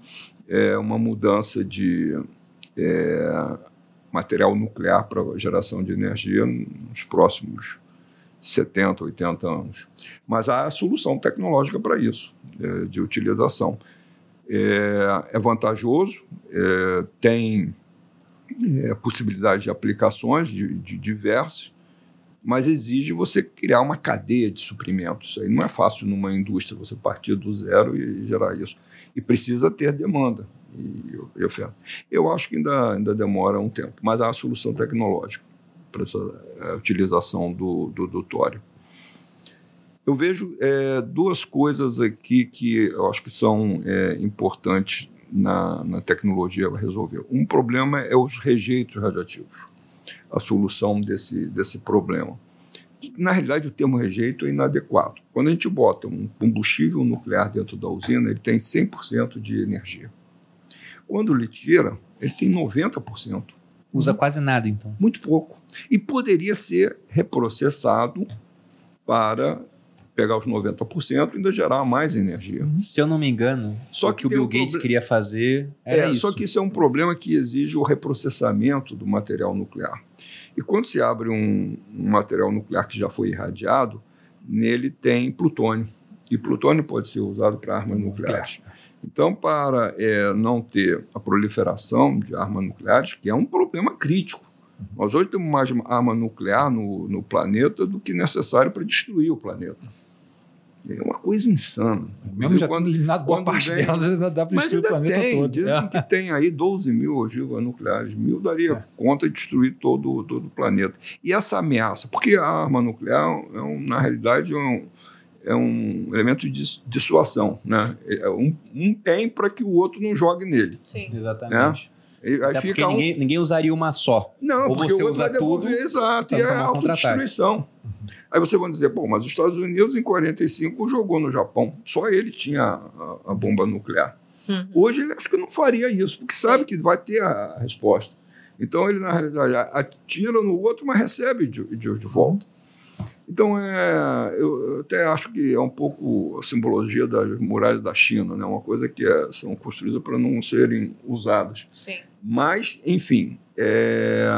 é, uma mudança de é, material nuclear para geração de energia nos próximos 70, 80 anos. Mas há solução tecnológica para isso, é, de utilização. É, é vantajoso, é, tem é, possibilidade de aplicações de, de diversas, mas exige você criar uma cadeia de suprimentos. Aí não é fácil numa indústria, você partir do zero e gerar isso e precisa ter demanda e, e oferta. Eu acho que ainda, ainda demora um tempo, mas há a solução tecnológica para essa é, utilização do, do, do tório. Eu vejo é, duas coisas aqui que eu acho que são é, importantes na, na tecnologia resolver. Um problema é os rejeitos radioativos, a solução desse, desse problema na realidade, o termo rejeito é inadequado. Quando a gente bota um combustível nuclear dentro da usina, ele tem 100% de energia. Quando ele tira, ele tem 90%. Usa quase nada, então. Muito pouco. E poderia ser reprocessado para pegar os 90% e ainda gerar mais energia. Uhum. Se eu não me engano, só que o Bill um Gates proble... queria fazer era é, isso. Só que isso é um problema que exige o reprocessamento do material nuclear. E quando se abre um, um material nuclear que já foi irradiado, nele tem plutônio. E plutônio pode ser usado para armas nucleares. Então, para é, não ter a proliferação de armas nucleares, que é um problema crítico, nós hoje temos mais arma nuclear no, no planeta do que necessário para destruir o planeta. É uma coisa insana. Mesmo já quando, eliminado boa parte vem, delas, ainda dá para destruir o planeta tem, todo. Dizem é. que tem aí 12 mil ogivas nucleares. Mil daria é. conta de destruir todo, todo o planeta. E essa ameaça, porque a arma nuclear, é um, na realidade, é um, é um elemento de dissuasão. Né? É um, um tem para que o outro não jogue nele. Sim, exatamente. Né? Aí Até fica um... ninguém, ninguém, usaria uma só. Não, Ou porque você o outro usa tudo, exato, e é autodestruição. Aí você vai dizer, bom, mas os Estados Unidos em 45 jogou no Japão. Só ele tinha a, a bomba nuclear. Uhum. Hoje ele acho que não faria isso, porque sabe que vai ter a resposta. Então ele, na realidade, atira no outro, mas recebe de, de, de volta. Então, é, eu até acho que é um pouco a simbologia das muralhas da China, né? uma coisa que é, são construídas para não serem usadas. Sim. Mas, enfim, é,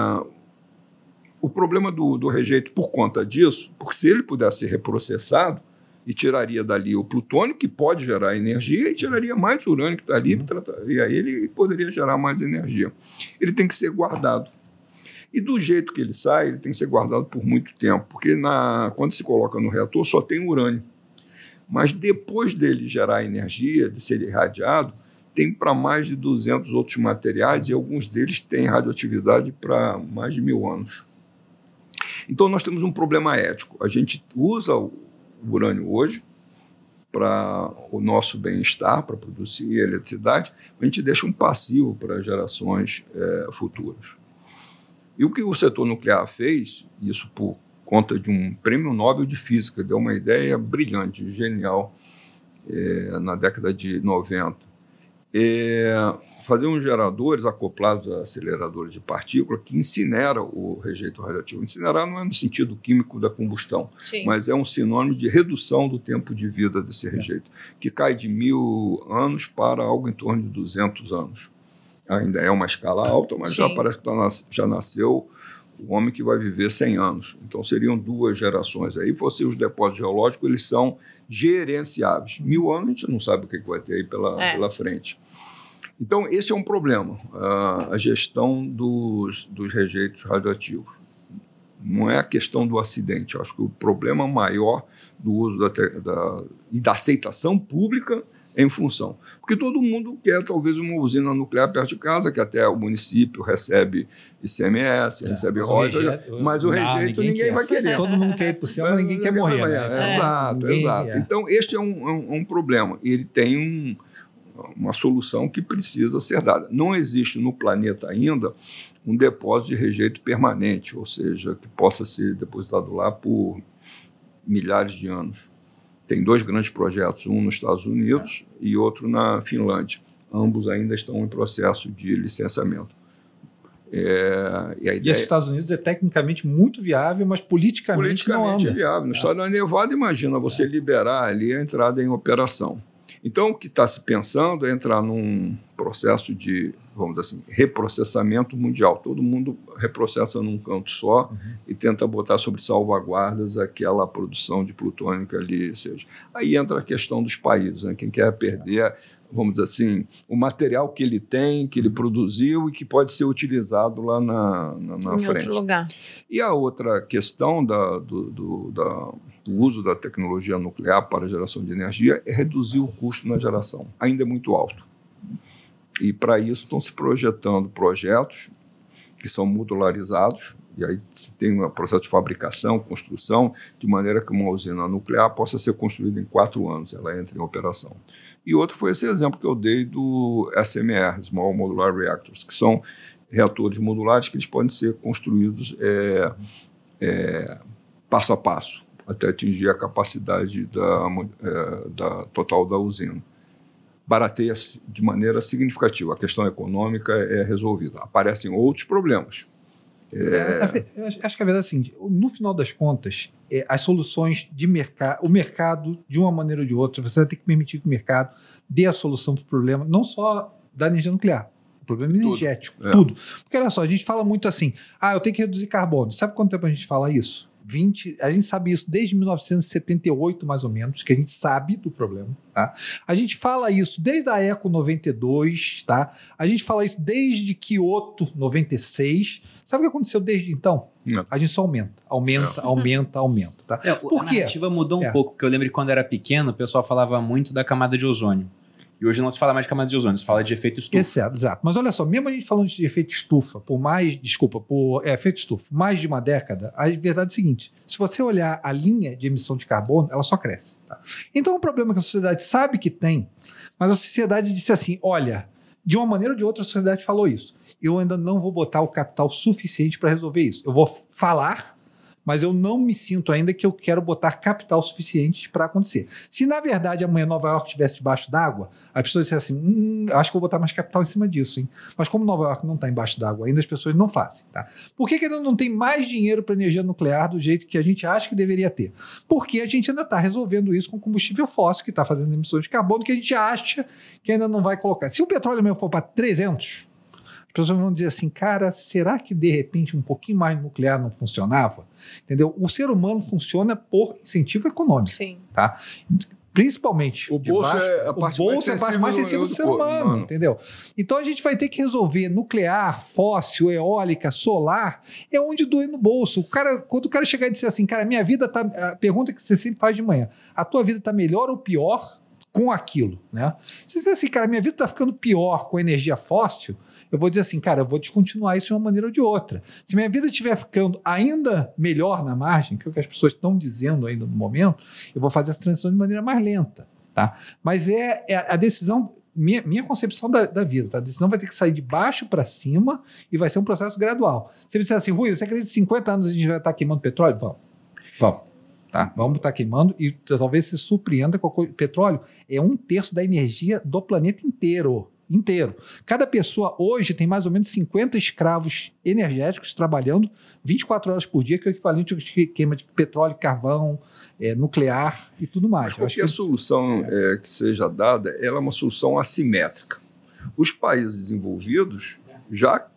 o problema do, do rejeito por conta disso, porque se ele pudesse ser reprocessado, e tiraria dali o plutônio, que pode gerar energia, e tiraria mais urânio que está ali, uhum. trataria ele e poderia gerar mais energia. Ele tem que ser guardado. E do jeito que ele sai, ele tem que ser guardado por muito tempo, porque na, quando se coloca no reator só tem urânio. Mas depois dele gerar energia, de ser irradiado, tem para mais de 200 outros materiais e alguns deles têm radioatividade para mais de mil anos. Então, nós temos um problema ético. A gente usa o urânio hoje para o nosso bem-estar, para produzir eletricidade, a gente deixa um passivo para gerações é, futuras. E o que o setor nuclear fez, isso por conta de um prêmio Nobel de Física, deu uma ideia brilhante, genial, é, na década de 90, é, fazer uns geradores acoplados a aceleradores de partícula que incinera o rejeito radioativo. Incinerar não é no sentido químico da combustão, Sim. mas é um sinônimo de redução do tempo de vida desse é. rejeito, que cai de mil anos para algo em torno de 200 anos. Ainda é uma escala alta, mas Sim. já parece que tá, já nasceu o homem que vai viver 100 anos. Então seriam duas gerações. Aí você os depósitos geológicos eles são gerenciáveis. Mil anos a gente não sabe o que vai ter aí pela, é. pela frente. Então esse é um problema, a, a gestão dos, dos rejeitos radioativos. Não é a questão do acidente. Eu acho que o problema maior do uso da, da, e da aceitação pública em função. Porque todo mundo quer, talvez, uma usina nuclear perto de casa, que até o município recebe ICMS, é, recebe royalties, mas o rejeito ninguém, ninguém vai querer. Todo mundo quer ir para o céu, mas ninguém quer morrer. Né? É, exato, ninguém, exato. Então, este é um, um, um problema. Ele tem um, uma solução que precisa ser dada. Não existe no planeta ainda um depósito de rejeito permanente, ou seja, que possa ser depositado lá por milhares de anos. Tem dois grandes projetos, um nos Estados Unidos e outro na Finlândia. Ambos ainda estão em processo de licenciamento. É, e, e esses Estados Unidos é tecnicamente muito viável, mas politicamente, politicamente não anda. viável. No é. estado da Nevada, imagina você é. liberar ali a entrada em operação. Então, o que está se pensando é entrar num processo de, vamos dizer assim, reprocessamento mundial. Todo mundo reprocessa num canto só uhum. e tenta botar sobre salvaguardas aquela produção de plutônio que ali seja. Aí entra a questão dos países, né? quem quer perder, vamos dizer assim, o material que ele tem, que ele produziu e que pode ser utilizado lá na, na, na em frente. Outro lugar. E a outra questão da, do, do da o uso da tecnologia nuclear para a geração de energia é reduzir o custo na geração. Ainda é muito alto. E para isso estão se projetando projetos que são modularizados, e aí tem um processo de fabricação, construção, de maneira que uma usina nuclear possa ser construída em quatro anos, ela entra em operação. E outro foi esse exemplo que eu dei do SMR, Small Modular Reactors, que são reatores modulares que eles podem ser construídos é, é, passo a passo até atingir a capacidade da, é, da total da usina. Barateia de maneira significativa. A questão econômica é resolvida. Aparecem outros problemas. É... Acho que a verdade é assim, no final das contas, é, as soluções de mercado, o mercado, de uma maneira ou de outra, você vai ter que permitir que o mercado dê a solução para o problema, não só da energia nuclear, o problema energético, tudo. É. tudo. Porque olha só, a gente fala muito assim, ah, eu tenho que reduzir carbono. Sabe quanto tempo a gente fala isso? 20, a gente sabe isso desde 1978, mais ou menos, que a gente sabe do problema, tá? A gente fala isso desde a Eco 92, tá? A gente fala isso desde Kyoto 96. Sabe o que aconteceu desde então? Não. A gente só aumenta, aumenta, aumenta, aumenta, tá? É, Por quê? A narrativa mudou um é. pouco, porque eu lembro que quando era pequeno, o pessoal falava muito da camada de ozônio. E hoje não se fala mais de camada de ozônio, se fala de efeito estufa. Exato, exato. Mas olha só, mesmo a gente falando de efeito estufa, por mais, desculpa, por é, efeito estufa, mais de uma década, a verdade é a seguinte: se você olhar a linha de emissão de carbono, ela só cresce. Tá? Então, o um problema que a sociedade sabe que tem, mas a sociedade disse assim: olha, de uma maneira ou de outra, a sociedade falou isso. Eu ainda não vou botar o capital suficiente para resolver isso. Eu vou falar mas eu não me sinto ainda que eu quero botar capital suficiente para acontecer. Se na verdade amanhã Nova York estivesse debaixo d'água, as pessoas dissessem assim: hum, acho que vou botar mais capital em cima disso, hein? Mas como Nova York não está embaixo d'água ainda, as pessoas não fazem. Tá? Por que, que ainda não tem mais dinheiro para energia nuclear do jeito que a gente acha que deveria ter? Porque a gente ainda está resolvendo isso com combustível fóssil, que está fazendo emissões de carbono, que a gente acha que ainda não vai colocar. Se o petróleo mesmo for para 300, as pessoas vão dizer assim, cara, será que de repente um pouquinho mais nuclear não funcionava? Entendeu? O ser humano funciona por incentivo econômico. Sim. Tá? Principalmente. O bolso baixo, é a parte, mais, é a parte mais sensível do, do ser humano, mano. entendeu? Então a gente vai ter que resolver nuclear, fóssil, eólica, solar, é onde doer no bolso. O cara, quando o cara chegar e dizer assim, cara, minha vida tá. A pergunta que você sempre faz de manhã: a tua vida tá melhor ou pior com aquilo, né? Se você dizer assim, cara, minha vida tá ficando pior com energia fóssil, eu vou dizer assim, cara, eu vou descontinuar isso de uma maneira ou de outra. Se minha vida estiver ficando ainda melhor na margem, que é o que as pessoas estão dizendo ainda no momento, eu vou fazer essa transição de maneira mais lenta. Tá? Mas é, é a decisão, minha, minha concepção da, da, vida, tá? a decisão vai ter que sair de baixo para cima e vai ser um processo gradual. Se você disser assim, Rui, você acredita que 50 anos a gente vai estar queimando petróleo? Vamos. Vamos. Tá? Vamos estar queimando e talvez se surpreenda com o petróleo. É um terço da energia do planeta inteiro inteiro. Cada pessoa hoje tem mais ou menos 50 escravos energéticos trabalhando 24 horas por dia, que é o equivalente ao queima de petróleo, carvão, é, nuclear e tudo mais. Mas que... solução é, que seja dada, ela é uma solução assimétrica. Os países desenvolvidos já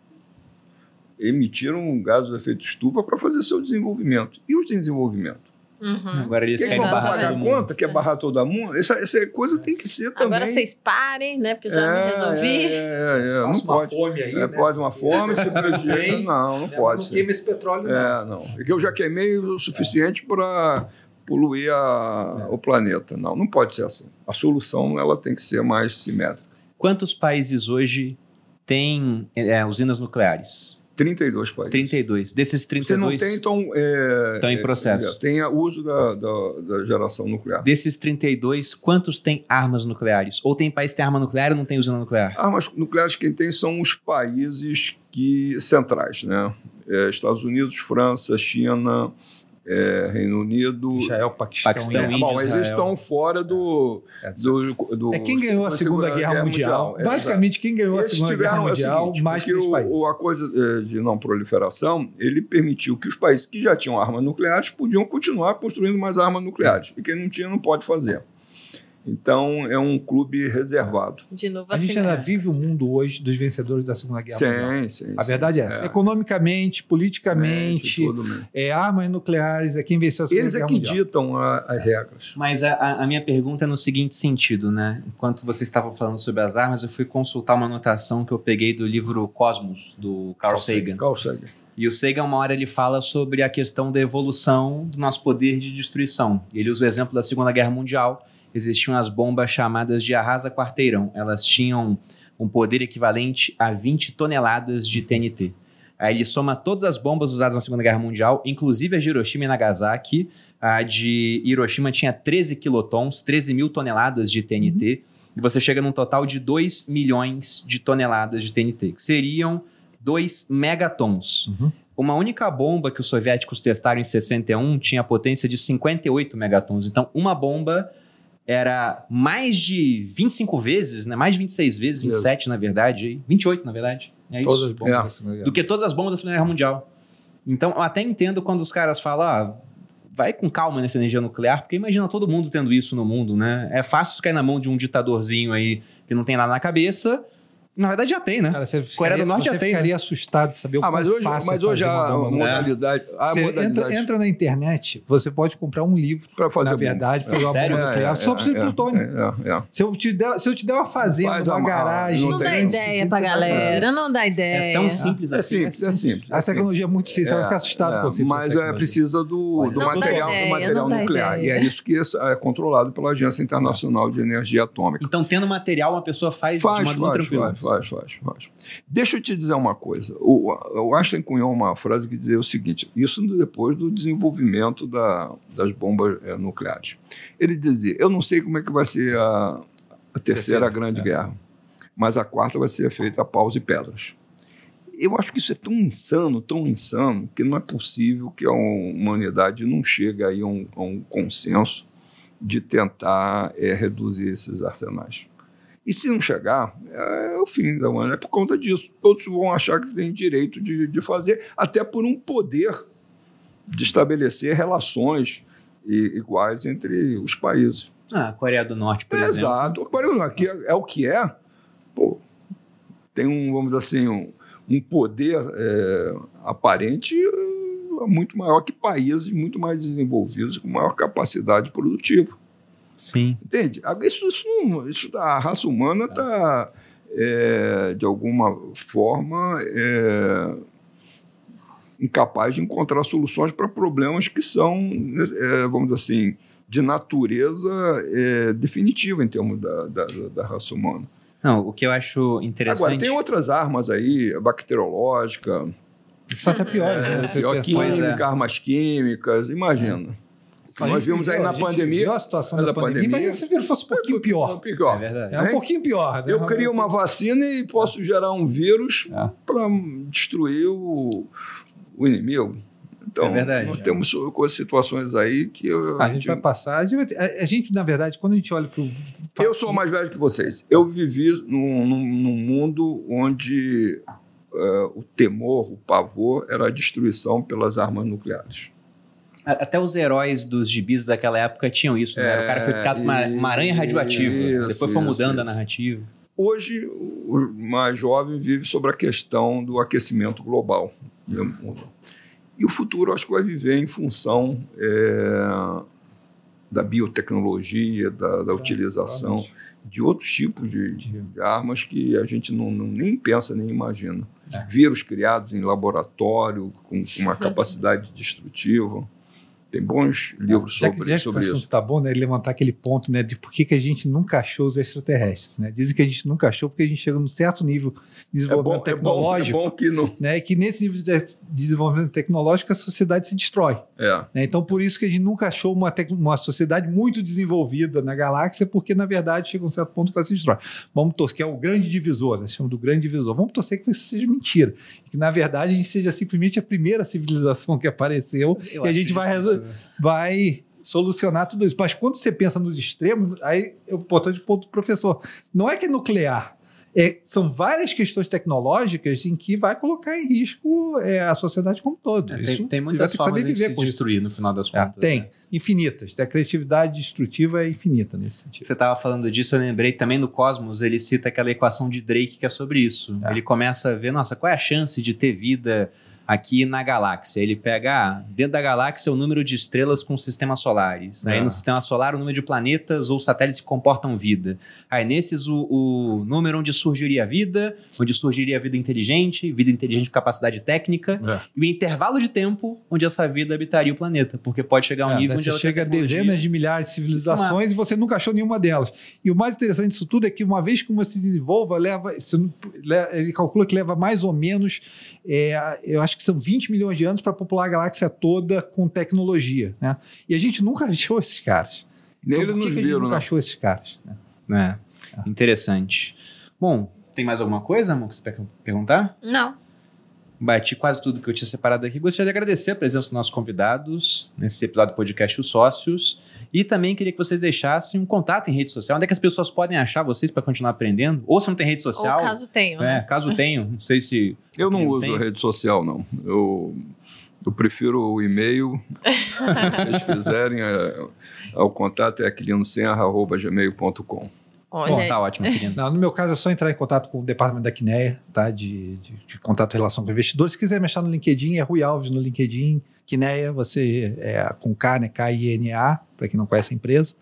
emitiram gases de efeito estufa para fazer seu desenvolvimento. E os desenvolvimentos? Uhum. Agora eles Quem querem não vai barrar pagar todo a mundo. conta, quer barrar todo mundo? Essa, essa coisa tem que ser também. Agora vocês parem, né? Porque eu já me resolvi. É, é, é, não Passa uma pode. fome aí, É, né? Pode uma fome, se prejudica. Não, não Né? pode Não queima esse petróleo, não. É, não. É que eu já queimei o suficiente para poluir a- o planeta. Não, não pode ser assim. A solução ela tem que ser mais simétrica. Quantos países hoje têm é, usinas nucleares? 32 países. 32. Desses Você 32, não tem, então. É, Estão em é, processo. é, tem uso da, da, da geração nuclear. desses 32, quantos têm armas nucleares? Ou tem país que tem arma nuclear e não tem usina nuclear? Armas nucleares quem tem são os países que centrais, né? É, Estados Unidos, França, China, é, Reino Unido. Israel, Paquistão, Paquistão. Índia, Bom, mas eles Israel. estão fora do, É, do, do- É quem ganhou a da Segunda Guerra, Mundial. É, Basicamente, quem ganhou a Eles Segunda Guerra tiveram é Mundial, seguinte, mais porque três o- países. O acordo de não proliferação, ele permitiu que os países que já tinham armas nucleares podiam continuar construindo mais armas nucleares. E quem não tinha não pode fazer. Então, é um clube reservado. De novo A gente assim. ainda vive o mundo hoje dos vencedores da Segunda Guerra Mundial. Sim, sim. A sim. verdade é essa. É. Economicamente, politicamente, é, armas nucleares, é quem venceu a Segunda Eles é Guerra que Mundial. ditam a- as regras. Mas a- a, minha pergunta é no seguinte sentido, né? Enquanto vocês estavam falando sobre as armas, eu fui consultar uma anotação que eu peguei do livro Cosmos, do Carl Sagan. Carl Sagan. E o Sagan, uma hora, ele fala sobre a questão da evolução do nosso poder de destruição. Ele usa o exemplo da Segunda Guerra Mundial. Existiam as bombas chamadas de arrasa-quarteirão. Elas tinham um poder equivalente a 20 toneladas de TNT. Aí ele soma todas as bombas usadas na Segunda Guerra Mundial, inclusive a de Hiroshima e Nagasaki. A de Hiroshima tinha 13 quilotons, 13 mil toneladas de TNT. E você chega num total de 2 milhões de toneladas de TNT, que seriam 2 megatons. Uhum. Uma única bomba que os soviéticos testaram em 61 tinha potência de 58 megatons. Então, uma bomba era mais de 25 vezes, né? mais de 26 vezes, 27 na verdade, aí, 28 na verdade. É isso. Todas as bombas É. da Segunda Guerra Do que todas as bombas da Segunda Guerra Mundial. Então, eu até entendo quando os caras falam, ah, vai com calma nessa energia nuclear, porque imagina todo mundo tendo isso no mundo, né? É fácil cair na mão de um ditadorzinho aí que não tem nada na cabeça. Na verdade, já tem, né? Cara, você Coreia do Norte você já tem, ficaria assustado de saber o Ah, mas quão hoje, fácil mas é hoje a uma modalidade. A Você modalidade entra, entra na internet, você pode comprar um livro, para fazer na verdade, fazer uma Sério? bomba nuclear, só precisa de plutônio. É, é, é. Se, eu te der, se eu te der uma fazenda, Faz uma a- garagem... não Não dá ideia pra galera, não dá ideia. É tão simples É assim. simples, é simples. A é simples. tecnologia é muito simples, você vai ficar assustado É, com o conceito de Mas é, precisa do, do material, do material nuclear. E é isso que é controlado pela Agência Internacional de Energia Atômica. Então, tendo material, uma pessoa faz, de modo muito faz, faz, faz, faz. Deixa eu te dizer uma coisa. O, o Einstein cunhou uma frase que dizia o seguinte: isso depois do desenvolvimento da- das bombas eh, nucleares. Ele dizia: eu não sei como é que vai ser a, a terceira, Terceira, grande é. guerra, mas a quarta vai ser feita a paus e pedras. Eu acho que isso é tão insano, tão insano, que não é possível que a humanidade não chegue aí a um, a um consenso de tentar eh, reduzir esses arsenais. E se não chegar, é o fim da humanidade. É por conta disso. Todos vão achar que têm direito de, de fazer, até por um poder de estabelecer relações iguais entre os países. Ah, Coreia do Norte, por É, exemplo. exato. Agora, aqui é, é o que é. Pô, tem um, vamos dizer assim, um, um poder é, aparente é, muito maior que países muito mais desenvolvidos, com maior capacidade produtiva. Sim. Entende? Agora, Isso, isso, não, isso a raça humana está, de alguma forma, é, incapaz de encontrar soluções para problemas que são, é, vamos dizer assim, de natureza é, definitiva em termos da, da, da raça humana. Não, o que eu acho interessante... Agora, tem outras armas aí, bacteriológica, Só até pior, né? Você pior química, é. armas químicas, imagina. A nós vimos aí viveu- na a pandemia. viveu a situação mas da a pandemia, pandemia- mas se vir fosse um pouquinho pior. pior. É verdade. É um pouquinho pior. né? Eu crio uma vacina e posso gerar um vírus É. para destruir o, o inimigo. Então, É verdade. nós temos co- situações aí que eu, A gente vai passar. A gente, vai ter- a- a gente, na verdade, quando a gente olha para o. eu sou mais velho que vocês. Eu vivi num, num- num mundo onde eh, o temor, o pavor era a destruição pelas armas nucleares. A- Até os heróis dos gibis daquela época tinham isso, né? É, o cara foi picado por uma, uma aranha radioativa. isso, Depois foi isso, mudando a isso. narrativa. Hoje, o mais jovem vive sobre a questão do aquecimento global. E o futuro, acho que vai viver em função é, da biotecnologia, da, da utilização de outros tipos de, de, armas que a gente não, não nem pensa, nem imagina. É. Vírus criados em laboratório, com, com uma capacidade destrutiva. Tem bons livros já sobre, que, sobre isso. Tá bom, né? Levantar aquele ponto, né? De por que, que a gente nunca achou os extraterrestres, né? Dizem que a gente nunca achou porque a gente chega num certo nível de desenvolvimento é bom, tecnológico. É bom, é bom que não... né? Que nesse nível de desenvolvimento tecnológico a sociedade se destrói. É. Né? Então, por isso que a gente nunca achou uma, uma sociedade muito desenvolvida na galáxia, porque, na verdade, chega um certo ponto que ela se destrói. Vamos torcer, que é o grande divisor, né? Chama do grande divisor. Vamos torcer que isso seja mentira. Que, na verdade, a gente seja simplesmente a primeira civilização que apareceu Eu e a gente vai... Isso, né? vai solucionar tudo isso. Mas quando você pensa nos extremos, aí é importante ponto do professor. Não é que é nuclear. É, são várias questões tecnológicas em que vai colocar em risco é, a sociedade como um todo. É, tem, tem muitas formas de se destruir no final das é, contas. tem, né? infinitas. A criatividade destrutiva é infinita nesse sentido. Você estava falando disso, eu lembrei também no Cosmos, ele cita aquela equação de Drake que é sobre isso. É. Ele começa a ver, nossa, qual é a chance de ter vida aqui na galáxia. Ele pega, ah, dentro da galáxia, o número de estrelas com sistemas solares. Aí no sistema solar, o número de planetas ou satélites que comportam vida. Aí nesses, o, o número onde surgiria a vida, onde surgiria a vida inteligente, vida inteligente com capacidade técnica, é. e o intervalo de tempo onde essa vida habitaria o planeta. Porque pode chegar a um é, nível onde ela chega a dezenas de milhares de civilizações e você nunca achou nenhuma delas. E o mais interessante disso tudo é que uma vez que uma se desenvolva, leva, ele calcula que leva mais ou menos, é, eu acho que são 20 milhões de anos para popular a galáxia toda com tecnologia. Né? E a gente nunca achou esses caras. Nem então, que a gente nunca né? achou esses caras? Né? É. Interessante. Bom, tem mais alguma coisa, amor, que você quer perguntar? Não. Bati quase tudo que eu tinha separado aqui. Gostaria de agradecer a presença dos nossos convidados nesse episódio do podcast Os Sócios. E também queria que vocês deixassem um contato em rede social. Onde é que as pessoas podem achar vocês para continuar aprendendo? Ou se não tem rede social. Ou caso tenham. É, né? caso tenham. Não sei se. Eu não uso tem. rede social, não. Eu, eu prefiro o e-mail. se vocês quiserem, é, é, o contato é aquilinosenra.gmail.com. Olha. Bom, tá ótimo, querido. Não, no meu caso é só entrar em contato com o departamento da Quineia, tá? De, de, de contato e relação com investidores. Se quiser me achar no LinkedIn, é Rui Alves no LinkedIn. Quineia, você é com K, né? K-I-N-A, para quem não conhece a empresa.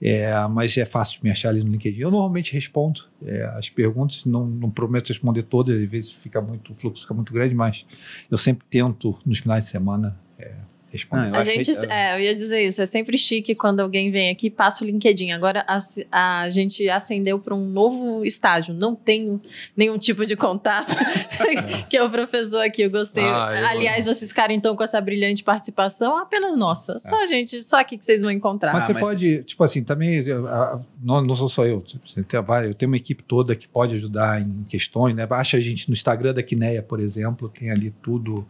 É, mas é fácil de me achar ali no LinkedIn. Eu normalmente respondo é, as perguntas, não, não, prometo responder todas, às vezes fica muito, o fluxo fica muito grande, mas eu sempre tento, nos finais de semana, é, responder. Ah, a gente, é, eu ia dizer isso, é sempre chique quando alguém vem aqui passa o LinkedIn. Agora a, a gente ascendeu para um novo estágio. Não tenho nenhum tipo de contato, que é o professor aqui. Eu gostei. Ah, eu Aliás, vou... vocês ficaram então com essa brilhante participação, apenas nossa. É. Só a gente, só aqui que vocês vão encontrar. Mas você mas... pode, tipo assim, também, não, não sou só eu. Eu tenho uma equipe toda que pode ajudar em questões, né? Baixa a gente no Instagram da Quineia, por exemplo, tem ali tudo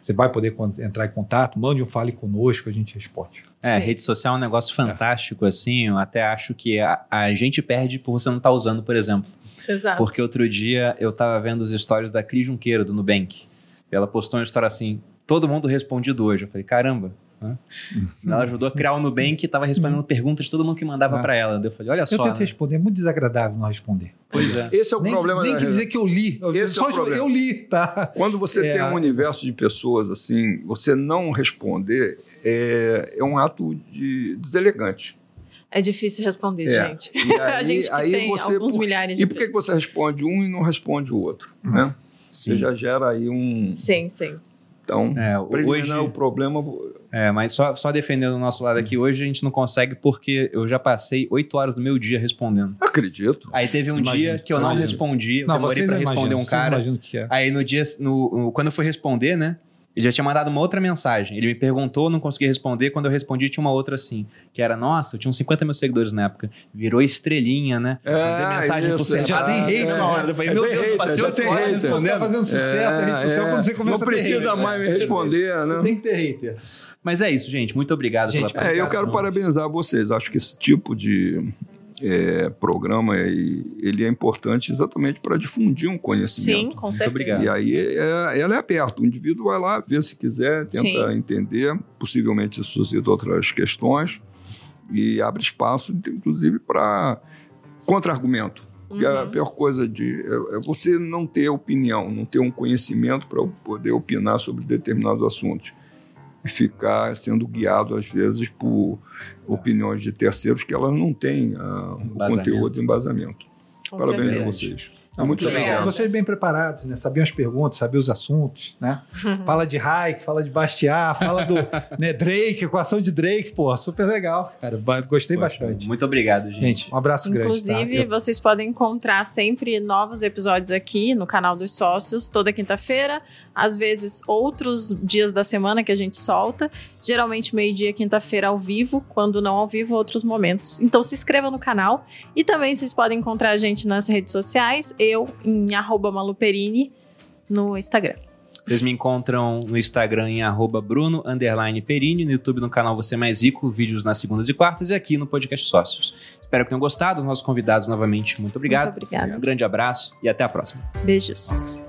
você vai poder entrar em contato, mande um fale conosco, a gente responde. É, Sim. rede social é um negócio fantástico, é. assim. Eu até acho que a, a gente perde por você não estar tá usando, por exemplo. Exato. Porque outro dia eu estava vendo os stories da Cris Junqueira, do Nubank. Ela postou uma história assim: todo mundo respondido hoje. Eu falei, caramba, né? Ela ajudou a criar o Nubank e estava respondendo uhum. perguntas de todo mundo que mandava ah. para ela. Eu falei, olha só. Eu tento né? responder, é muito desagradável não responder. Pois é. Esse é o nem, problema Nem da... que dizer que eu li. Esse só é o problema. Eu li, tá? Quando você é... tem um universo de pessoas assim, você não responder é, é um ato de deselegante. É difícil responder, é. gente. Aí, a gente aí tem você, alguns por, milhares de E por que você responde um e não responde o outro? Uhum. Né? Você já gera aí um. Sim, sim. Então, é, hoje o problema. É, mas só, só defendendo o nosso lado aqui, hoje a gente não consegue porque eu já passei oito horas do meu dia respondendo. Acredito. Aí teve um imagino, dia que eu não imagino. respondi, eu não, demorei para responder um cara. Que é. Aí no dia, no, quando eu fui responder, né? Ele já tinha mandado uma outra mensagem. Ele me perguntou, não consegui responder. Quando eu respondi, tinha uma outra assim. Que era, nossa, eu tinha uns 50 mil seguidores na época. Virou estrelinha, né? É, Mandei mensagem isso, pro Já tem hate é, na hora. Eu falei, meu Deus, passei tem hater. Você tá fazendo sucesso é, na rede social é, quando você começa Não precisa mais me responder, né? Tem que ter hater. Mas é isso, gente. Muito obrigado gente, pela participação. É, eu quero parabenizar vocês. Acho que esse tipo de é, programa ele é importante exatamente para difundir um conhecimento. Sim, com certeza. Muito obrigado. E aí é, ela é aberta. O indivíduo vai lá, vê se quiser, tenta Sim. entender, possivelmente suscita outras questões e abre espaço, inclusive, para contra-argumento. Porque a Uhum. pior coisa de, é, é você não ter opinião, não ter um conhecimento para poder opinar sobre determinados assuntos. E ficar sendo guiado, às vezes, por opiniões de terceiros que elas não têm ah, o conteúdo e embasamento. Com Parabéns a certeza. vocês. Não, É muito legal. obrigado. Vocês bem preparados, né? Sabiam as perguntas, sabiam os assuntos, né? Fala de Hayek, fala de Bastiat, fala do né, Drake, equação de Drake, pô, super legal, cara. Gostei Poxa, bastante. Muito obrigado, gente. Gente, um abraço Inclusive, grande. Tá? vocês podem encontrar sempre novos episódios aqui no canal dos sócios, toda quinta-feira. Às vezes, outros dias da semana que a gente solta. Geralmente, meio-dia, quinta-feira, ao vivo. Quando não ao vivo, outros momentos. Então, se inscreva no canal. E também vocês podem encontrar a gente nas redes sociais. Eu, em arroba maluperini, no Instagram. Vocês me encontram no Instagram em arroba Bruno Perini, no YouTube no canal Você Mais Rico, vídeos nas segundas e quartas e aqui no podcast Sócios. Espero que tenham gostado. Nossos convidados novamente, muito obrigado. Muito obrigada. Um grande abraço e até a próxima. Beijos.